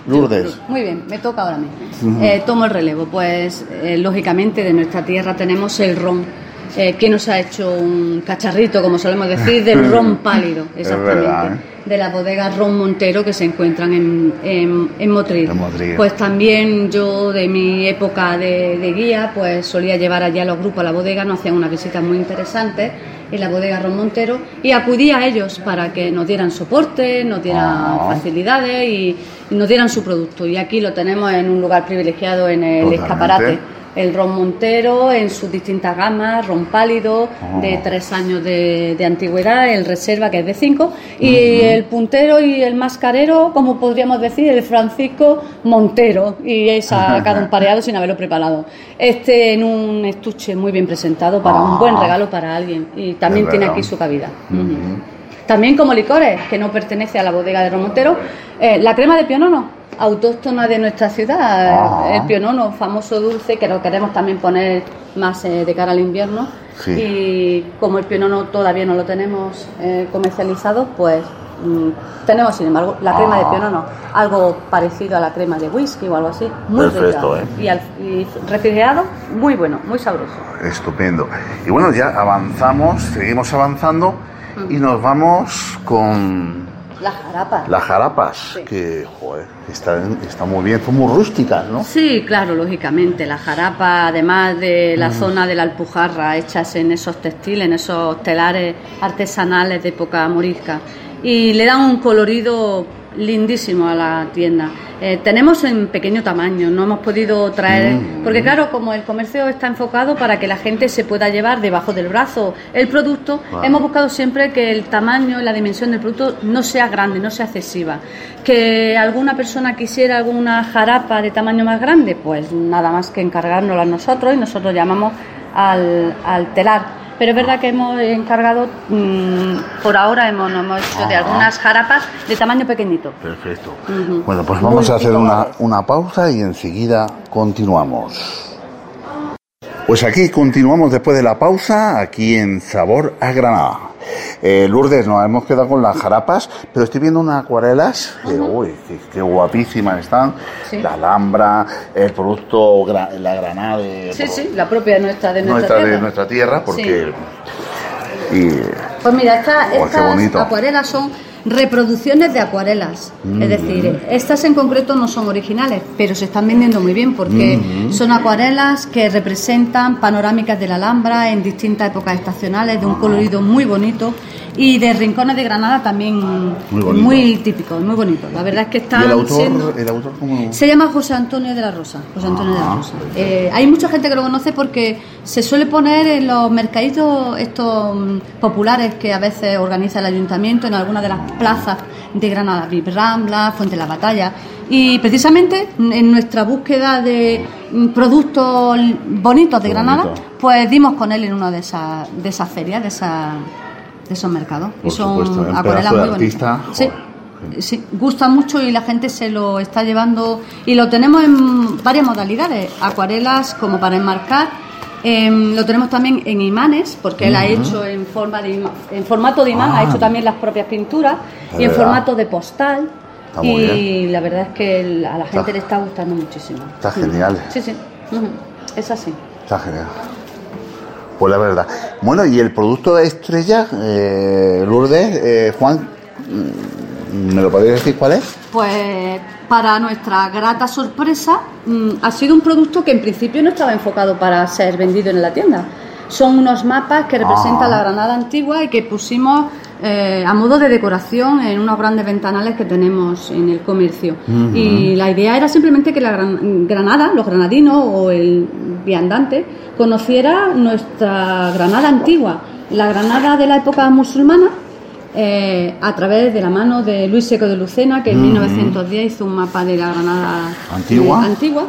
Lourdes. Muy bien, me toca ahora. Ujú. Eh, tomo el relevo. Pues eh, lógicamente de nuestra tierra tenemos el ron. Eh, que nos ha hecho un cacharrito, como solemos decir, del ron pálido, exactamente. verdad, ¿eh? De la bodega Ron Montero que se encuentran en, en, en Motril. Pues también yo de mi época de, de guía, pues solía llevar allá a los grupos a la bodega, nos hacían unas visitas muy interesantes en la bodega Ron Montero y acudía a ellos para que nos dieran soporte, nos dieran Ah. facilidades y, y nos dieran su producto. Y aquí lo tenemos en un lugar privilegiado en el Totalmente. escaparate. El ron Montero en sus distintas gamas, ron pálido Ah. de tres años de, de antigüedad, el reserva que es de cinco, y el puntero y el mascarero, como podríamos decir, el Francisco Montero, y he sacado un pareado sin haberlo preparado. Este en un estuche muy bien presentado para un Ah. buen regalo para alguien, y también Es tiene aquí su cabida. También como licores, que no pertenece a la bodega de Ron Montero, eh, la crema de pionono, autóctona de nuestra ciudad, Ah. el pionono, famoso dulce, que lo queremos también poner más eh, de cara al invierno. Sí. Y como el pionono todavía no lo tenemos eh, comercializado, pues mm, tenemos, sin embargo, la crema de Ah. pionono, algo parecido a la crema de whisky o algo así, muy Perfecto, rica. ¿eh? Y, al- y refrigerado, muy bueno, muy sabroso. Estupendo. Y bueno, ya avanzamos, seguimos avanzando y nos vamos con La jarapa. las jarapas, Sí. que joder, están, están muy bien, son muy rústicas, ¿no? Sí, claro, lógicamente. La jarapa, además de la Mm. zona de la Alpujarra, hechas en esos textiles, en esos telares artesanales de época morisca. Y le dan un colorido lindísimo a la tienda. Eh, tenemos en pequeño tamaño, no hemos podido traer, Mm. porque claro, como el comercio está enfocado para que la gente se pueda llevar debajo del brazo el producto, hemos buscado siempre que el tamaño y la dimensión del producto no sea grande, no sea excesiva. Que alguna persona quisiera alguna jarapa de tamaño más grande, pues nada más que encargárnosla nosotros y nosotros llamamos al, al telar. Pero es verdad que hemos encargado, mm, por ahora hemos, hemos hecho de Ajá. algunas jarapas de tamaño pequeñito. Perfecto. Bueno, pues vamos Muy a hacer una, una pausa y enseguida continuamos. Pues aquí continuamos después de la pausa, aquí en Sabor a Granada. Eh, Lourdes, nos hemos quedado con las jarapas, pero estoy viendo unas acuarelas que, uy, qué, qué guapísimas están. Sí. La Alhambra, el producto, la Granada de Sí, sí, la propia nuestra de nuestra, nuestra, tierra. de nuestra tierra, porque... Y, Pues mira, esta- Oh, estas acuarelas son reproducciones de acuarelas. Mm. Es decir, estas en concreto no son originales, pero se están vendiendo muy bien porque Mm. son acuarelas que representan panorámicas de la Alhambra en distintas épocas estacionales, de un colorido muy bonito y de rincones de Granada también Muy muy típicos, muy bonitos. La verdad es que ¿Y están el autor, siendo... el autor cómo? Se llama José Antonio de la Rosa. José Antonio de la Ah. Rosa. Eh, hay mucha gente que lo conoce porque se suele poner en los mercaditos estos mm, populares que a veces organiza el ayuntamiento en algunas de las plazas de Granada, Rambla, Fuente de la Batalla. Y precisamente en nuestra búsqueda de mm, productos bonitos de Granada, bonito. pues dimos con él en una de esas, de esas ferias, de, esas, de esos mercados. Por supuesto, un acuarelas muy bonitas. Sí, gusta mucho y la gente se lo está llevando y lo tenemos en varias modalidades, acuarelas como para enmarcar, em, lo tenemos también en imanes porque él ha hecho en forma de en formato de imán, Ah. ha hecho también las propias pinturas Es y en formato de postal Está muy y la verdad es que el- a la gente Está- le está gustando muchísimo. Está genial. Sí, sí, es así. Está genial. Pues la verdad. Bueno, y el producto de estrella, eh, Lourdes, eh, Juan, ¿me lo podéis decir cuál es? Pues para nuestra grata sorpresa mm, ha sido un producto que en principio no estaba enfocado para ser vendido en la tienda. Son unos mapas que representan Ah. la Granada antigua y que pusimos eh, a modo de decoración en unos grandes ventanales que tenemos en el comercio. Y la idea era simplemente que la gran- Granada, los granadinos o el viandante conociera nuestra Granada antigua, la Granada de la época musulmana, eh, a través de la mano de Luis Seco de Lucena, que en Ujú. 1910 hizo un mapa de la Granada Antigua.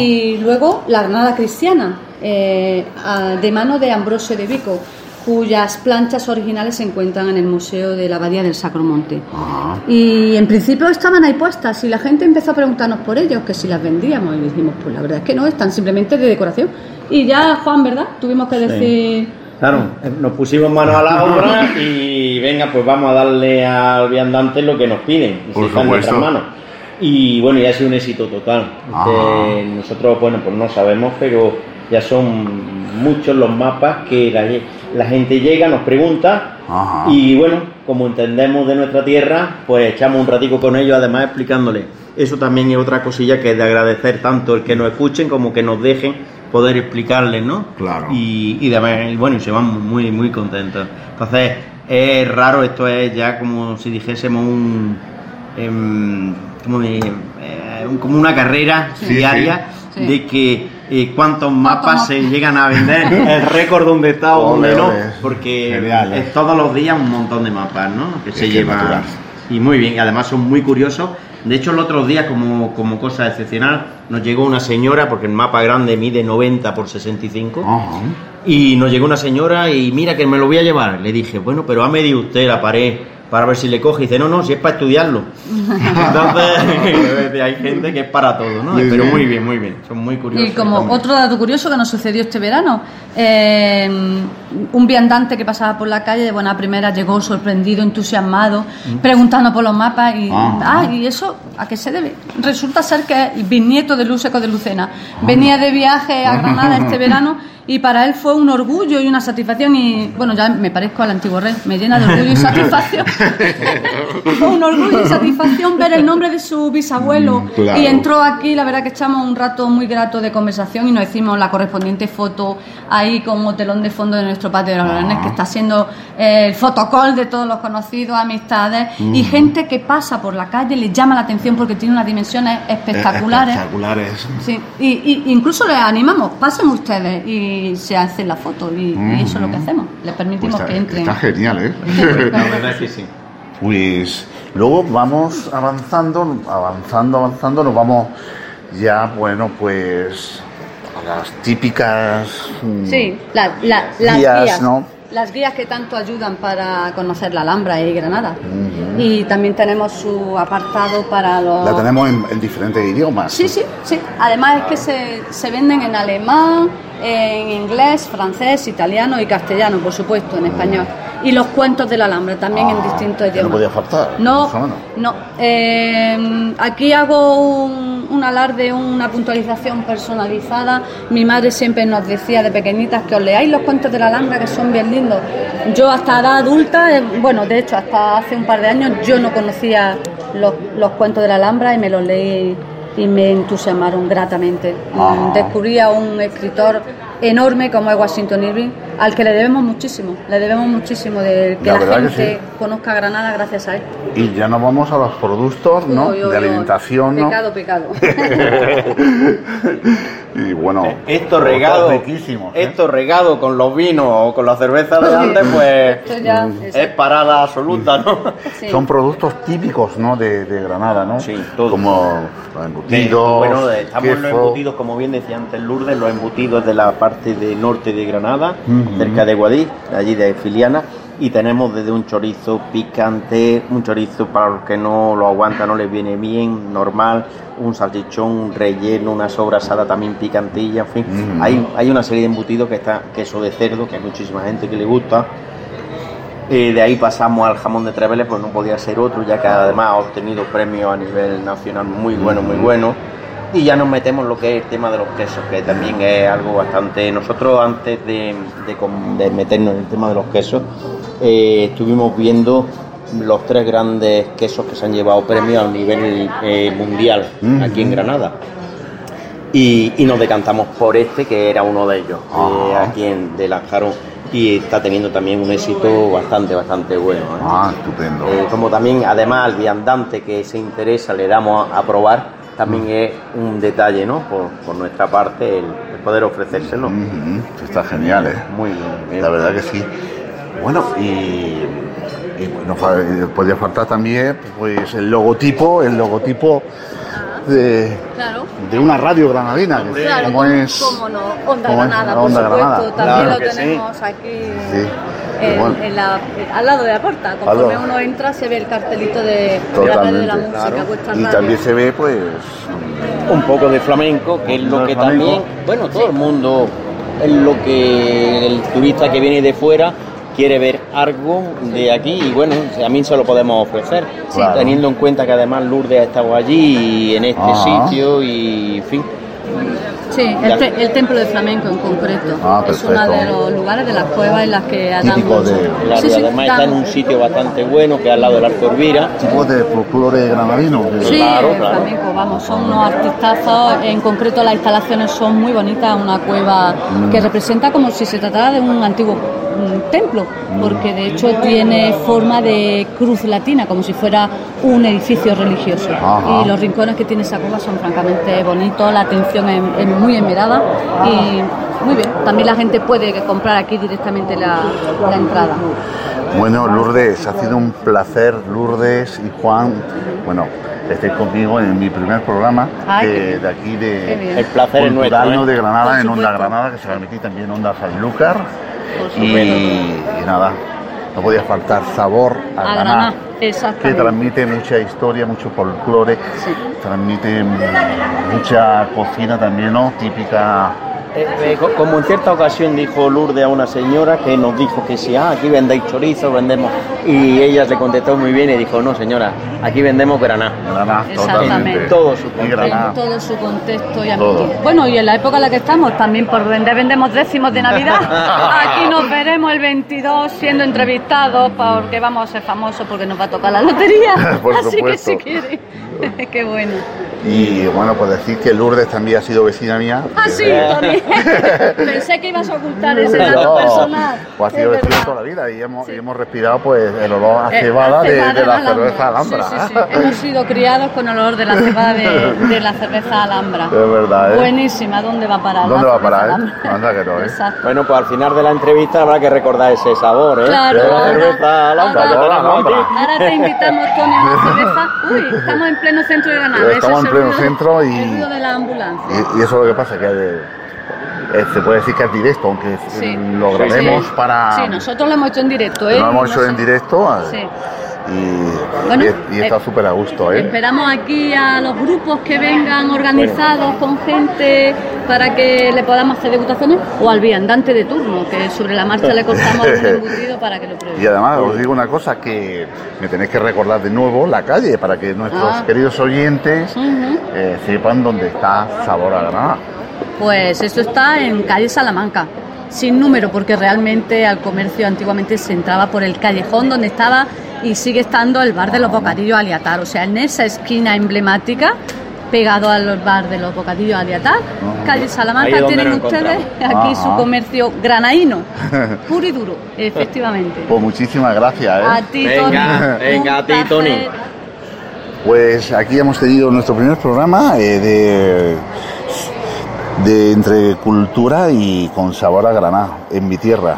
y luego la Granada cristiana, eh, a- de mano de Ambrosio de Vico, cuyas planchas originales se encuentran en el Museo de la Abadía del Sacro Monte. Y en principio estaban ahí puestas y la gente empezó a preguntarnos por ellos, que si las vendíamos. Y dijimos, pues la verdad es que no, están simplemente de decoración. Y ya, Juan, ¿verdad? Tuvimos que decir... Claro, eh, nos pusimos manos a la obra y venga, pues vamos a darle al viandante lo que nos piden. y Por en nuestras manos. Y bueno, ya ha sido un éxito total. Ajá. Eh, nosotros, bueno, pues no sabemos, pero ya son muchos los mapas que la, la gente llega, nos pregunta Ajá. y bueno, como entendemos de nuestra tierra, pues echamos un ratico con ellos, además explicándole. Eso también es otra cosilla que es de agradecer tanto el que nos escuchen como que nos dejen poder explicarles, ¿no? Claro. Y, y, de- y bueno, y se van muy, muy contentos. Entonces, es raro, esto es ya como si dijésemos un. em, como, de, eh, como una carrera Sí, diaria sí. de que eh, cuántos mapas se llegan a vender, el récord donde está o donde no, porque Genial, eh. es todos los días un montón de mapas, ¿no? Que se que llevan. natural. Y muy bien, y además son muy curiosos. De hecho, el otro día, como, como cosa excepcional, nos llegó una señora, porque el mapa grande mide 90 por 65, y nos llegó una señora y mira que me lo voy a llevar. Le dije, bueno, pero ha medido usted la pared para ver si le coge. Y dice, no, no, si es para estudiarlo. Entonces, hay gente que es para todo, ¿no? Pero muy bien, muy bien. Son muy curiosos. Y como también. otro dato curioso que nos sucedió este verano, eh, un viandante que pasaba por la calle de buena primera llegó sorprendido, entusiasmado, preguntando por los mapas y, Ah. ah, ¿y eso a qué se debe? Resulta ser que es bisnieto de Lúseco de Lucena. Venía de viaje a Granada este verano y para él fue un orgullo y una satisfacción y, bueno, ya me parezco al antiguo rey, me llena de orgullo y satisfacción. fue un orgullo y satisfacción ver el nombre de su bisabuelo claro. y entró aquí, la verdad que echamos un rato muy grato de conversación y nos hicimos la correspondiente foto ahí como telón de fondo de nuestro patio de los que está siendo eh, el fotocall de todos los conocidos, amistades y Mm. gente que pasa por la calle le llama la atención porque tiene unas dimensiones espectaculares. Espectaculares. Sí, y, y incluso les animamos, pasen ustedes y se hacen la foto y, y eso es lo que Mm. hacemos, les permitimos Pues que está, entren. está genial, ¿eh? La verdad es que sí. Pues luego vamos avanzando, avanzando, avanzando, nos vamos ya, bueno, pues a las típicas mm, Sí, la- la- las guías, guías. ¿no? Las guías que tanto ayudan para conocer la Alhambra y Granada. Ujú. Y también tenemos su apartado para los... La tenemos en, en diferentes idiomas. Sí, sí, sí. Además es que se, se venden en alemán, en inglés, francés, italiano y castellano, por supuesto, en español. Y los cuentos de la Alhambra también en distintos Que no idiomas. podía faltar. No, no. Eh, aquí hago un, un alarde, una puntualización personalizada. Mi madre siempre nos decía de pequeñitas que os leáis los cuentos de la Alhambra, que son bien lindos. Yo hasta edad adulta, eh, bueno, de hecho hasta hace un par de años, yo no conocía los, los cuentos de la Alhambra y me los leí y me entusiasmaron gratamente. Ah. Descubrí a un escritor enorme como es Washington Irving, al que le debemos muchísimo, le debemos muchísimo de que La la, verdad que gente sí. conozca Granada gracias a él. Y ya nos vamos a los productos, ¿no? Uy, uy, de uy. alimentación, ¿no? Pecado, pecado. y bueno, Esto productos regado, riquísimos. ¿eh? esto regado con los vinos o con la cerveza de antes, pues ya es- parada absoluta, ¿no? Sí. Son productos típicos, ¿no? De, de Granada, ¿no? Sí, Como los De- embutidos, bueno, estamos en los embutidos, como bien decía antes Lourdes, los embutidos de la parte de norte de Granada, Cerca de Guadix, allí de Filiana, y tenemos desde un chorizo picante, un chorizo para los que no lo aguantan, no les viene bien, normal, un salchichón, un relleno, una sobrasada también picantilla, en fin, hay, hay una serie de embutidos que está queso de cerdo, que hay muchísima gente que le gusta, eh, de ahí pasamos al jamón de Treveles, pues no podía ser otro, ya que además ha obtenido premios a nivel nacional muy bueno, muy bueno. Y ya nos metemos lo que es el tema de los quesos, que también es algo bastante... Nosotros antes de, de meternos en el tema de los quesos, eh, estuvimos viendo los tres grandes quesos que se han llevado premios a nivel eh, mundial aquí en Granada. Y, y nos decantamos por este, que era uno de ellos, eh, aquí en de Lanjarón. Y está teniendo también un éxito bastante, bastante bueno. ¿eh? Ah, estupendo. Como también, además, al viandante que se interesa le damos a, a probar, también es un detalle, ¿no? Por, por nuestra parte, el, el poder ofrecérselo. Ujú, Está genial, ¿eh? Muy bien. La verdad que sí. Bueno, y, y no fa- eh, podría faltar también pues el logotipo, el logotipo de, Claro. de una radio granadina, que Claro, como cómo- es cómo no, Onda Granada, la por Onda supuesto, Granada. también Claro lo sí. tenemos aquí Sí. En- Bueno. en la- al lado de la puerta. Conforme uno entra se ve el cartelito de la radio de la Totalmente. música, vuestra Y radio. también se ve pues un poco de flamenco, que es lo que flamenco. también, bueno, todo el mundo, es lo que el turista que viene de fuera quiere ver algo de aquí y bueno, a mí se lo podemos ofrecer, Claro. teniendo en cuenta que además Lourdes ha estado allí en este Ajá. sitio y en fin. Sí, el, te- el templo de flamenco en concreto. Ah, es uno de los lugares de las cuevas en las que mucho- de- Claro, Sí, sí, además está en un sitio bastante bueno, que es al lado del Arco Elvira. tipo de folclore granadino. que- Sí, Claro, el claro. flamenco, vamos, son unos artistazos, en concreto las instalaciones son muy bonitas, una cueva Mm. que representa como si se tratara de un antiguo templo, porque de hecho tiene forma de cruz latina, como si fuera un edificio religioso. Ajá. Y los rincones que tiene esa cueva son francamente bonitos, la atención es, es muy esmerada y muy bien. También la gente puede comprar aquí directamente la, la entrada. Bueno, Lourdes, ha sido un placer, Lourdes y Juan. Bueno, estéis conmigo en mi primer programa Ay, de, aquí de. El placer es Cultural, nuestro. ¿eh? de Granada, en Onda. Granada, que se va a emitir también en Onda Sanlúcar. Y, nada, no podía faltar sabor a, A Granada. Que transmite mucha historia, mucho folclore, Sí. transmite mm, mucha cocina también, ¿no? Típica. Eh, eh, co- como en cierta ocasión dijo Lourdes a una señora que nos dijo que si ah, aquí vendéis chorizo, vendemos. Y ella le contestó muy bien y dijo, no señora, aquí vendemos granada. Granada, Exactamente. En todo su Y contexto. En todo su contexto y Todo. Bueno, y en la época en la que estamos, también por vender vendemos décimos de Navidad. Aquí nos veremos el 22 siendo entrevistados porque vamos a ser famosos porque nos va a tocar la lotería. Por Así que si quiere. Qué bueno. Y bueno, pues decir que Lourdes también ha sido vecina mía. Ah, sí, Tony. Pensé que ibas a ocultar ese dato No, personal. Pues ha sido verdad. toda la vida y hemos, y hemos respirado pues el olor a Eh, cebada de, de la Alhambra. cerveza Alhambra. Sí, sí, sí. Hemos sido criados con olor de la cebada de, de la cerveza Alhambra. Es verdad, ¿eh? Buenísima, ¿dónde va a parar? ¿Dónde la va a parar, eh? Alhambra? Anda que no, ¿eh? Exacto. Bueno, pues al final de la entrevista habrá que recordar ese sabor, ¿eh? Claro, De la ahora- cerveza Alhambra ahora- te invitamos, Tony, a una cerveza. Uy, estamos en pleno centro de Granada. Estamos en pleno centro y- El ruido de la ambulancia. Y, y eso es lo que pasa, que eh, eh, se puede decir que es directo, aunque Sí. lo grabemos Sí. para... Sí, nosotros lo hemos hecho en directo, ¿eh? lo hemos hecho en directo eh. Y, Bueno, y, y está eh, súper a gusto, ¿eh? Esperamos aquí a los grupos que vengan organizados con gente para que le podamos hacer degustaciones o al viandante de turno, que sobre la marcha le cortamos algún embutido para que lo pruebe. Y además os digo una cosa que me tenéis que recordar de nuevo la calle para que nuestros Ah. queridos oyentes eh, sepan dónde está Sabor a Granada. Pues eso está en calle Salamanca, sin número, porque realmente al comercio antiguamente se entraba por el callejón donde estaba y sigue estando el bar de los bocadillos Aliatar, o sea, en esa esquina emblemática, pegado al bar de los bocadillos Aliatar, calle Ahí Salamanca, tienen ustedes aquí Ajá. su comercio granaíno, puro y duro, efectivamente. Pues muchísimas gracias, ¿eh? A ti, Venga, Tony. venga, a ti. Tony. Pues aquí hemos tenido nuestro primer programa eh, de, de entre cultura y con sabor a Granada, en mi tierra.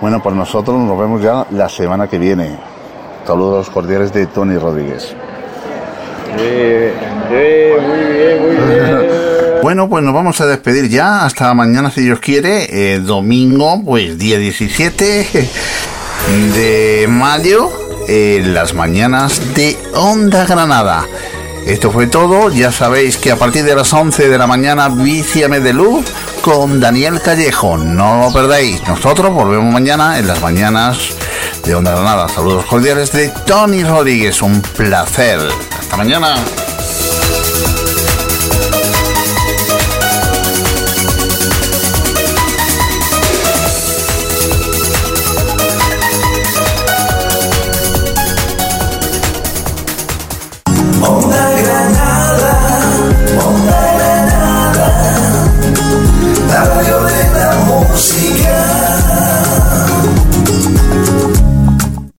Bueno, pues nosotros nos vemos ya la semana que viene. Saludos cordiales de Tony Rodríguez. Bueno, pues nos vamos a despedir ya. Hasta mañana, si Dios quiere. Eh, domingo, pues día 17 de mayo, en las mañanas de Onda Granada. Esto fue todo. Ya sabéis que a partir de las 11 de la mañana, Víciame de Luz con Daniel Callejo. No lo perdáis. Nosotros volvemos mañana en las mañanas de Onda Granada. Saludos cordiales de Tony Rodríguez. Un placer. Hasta mañana.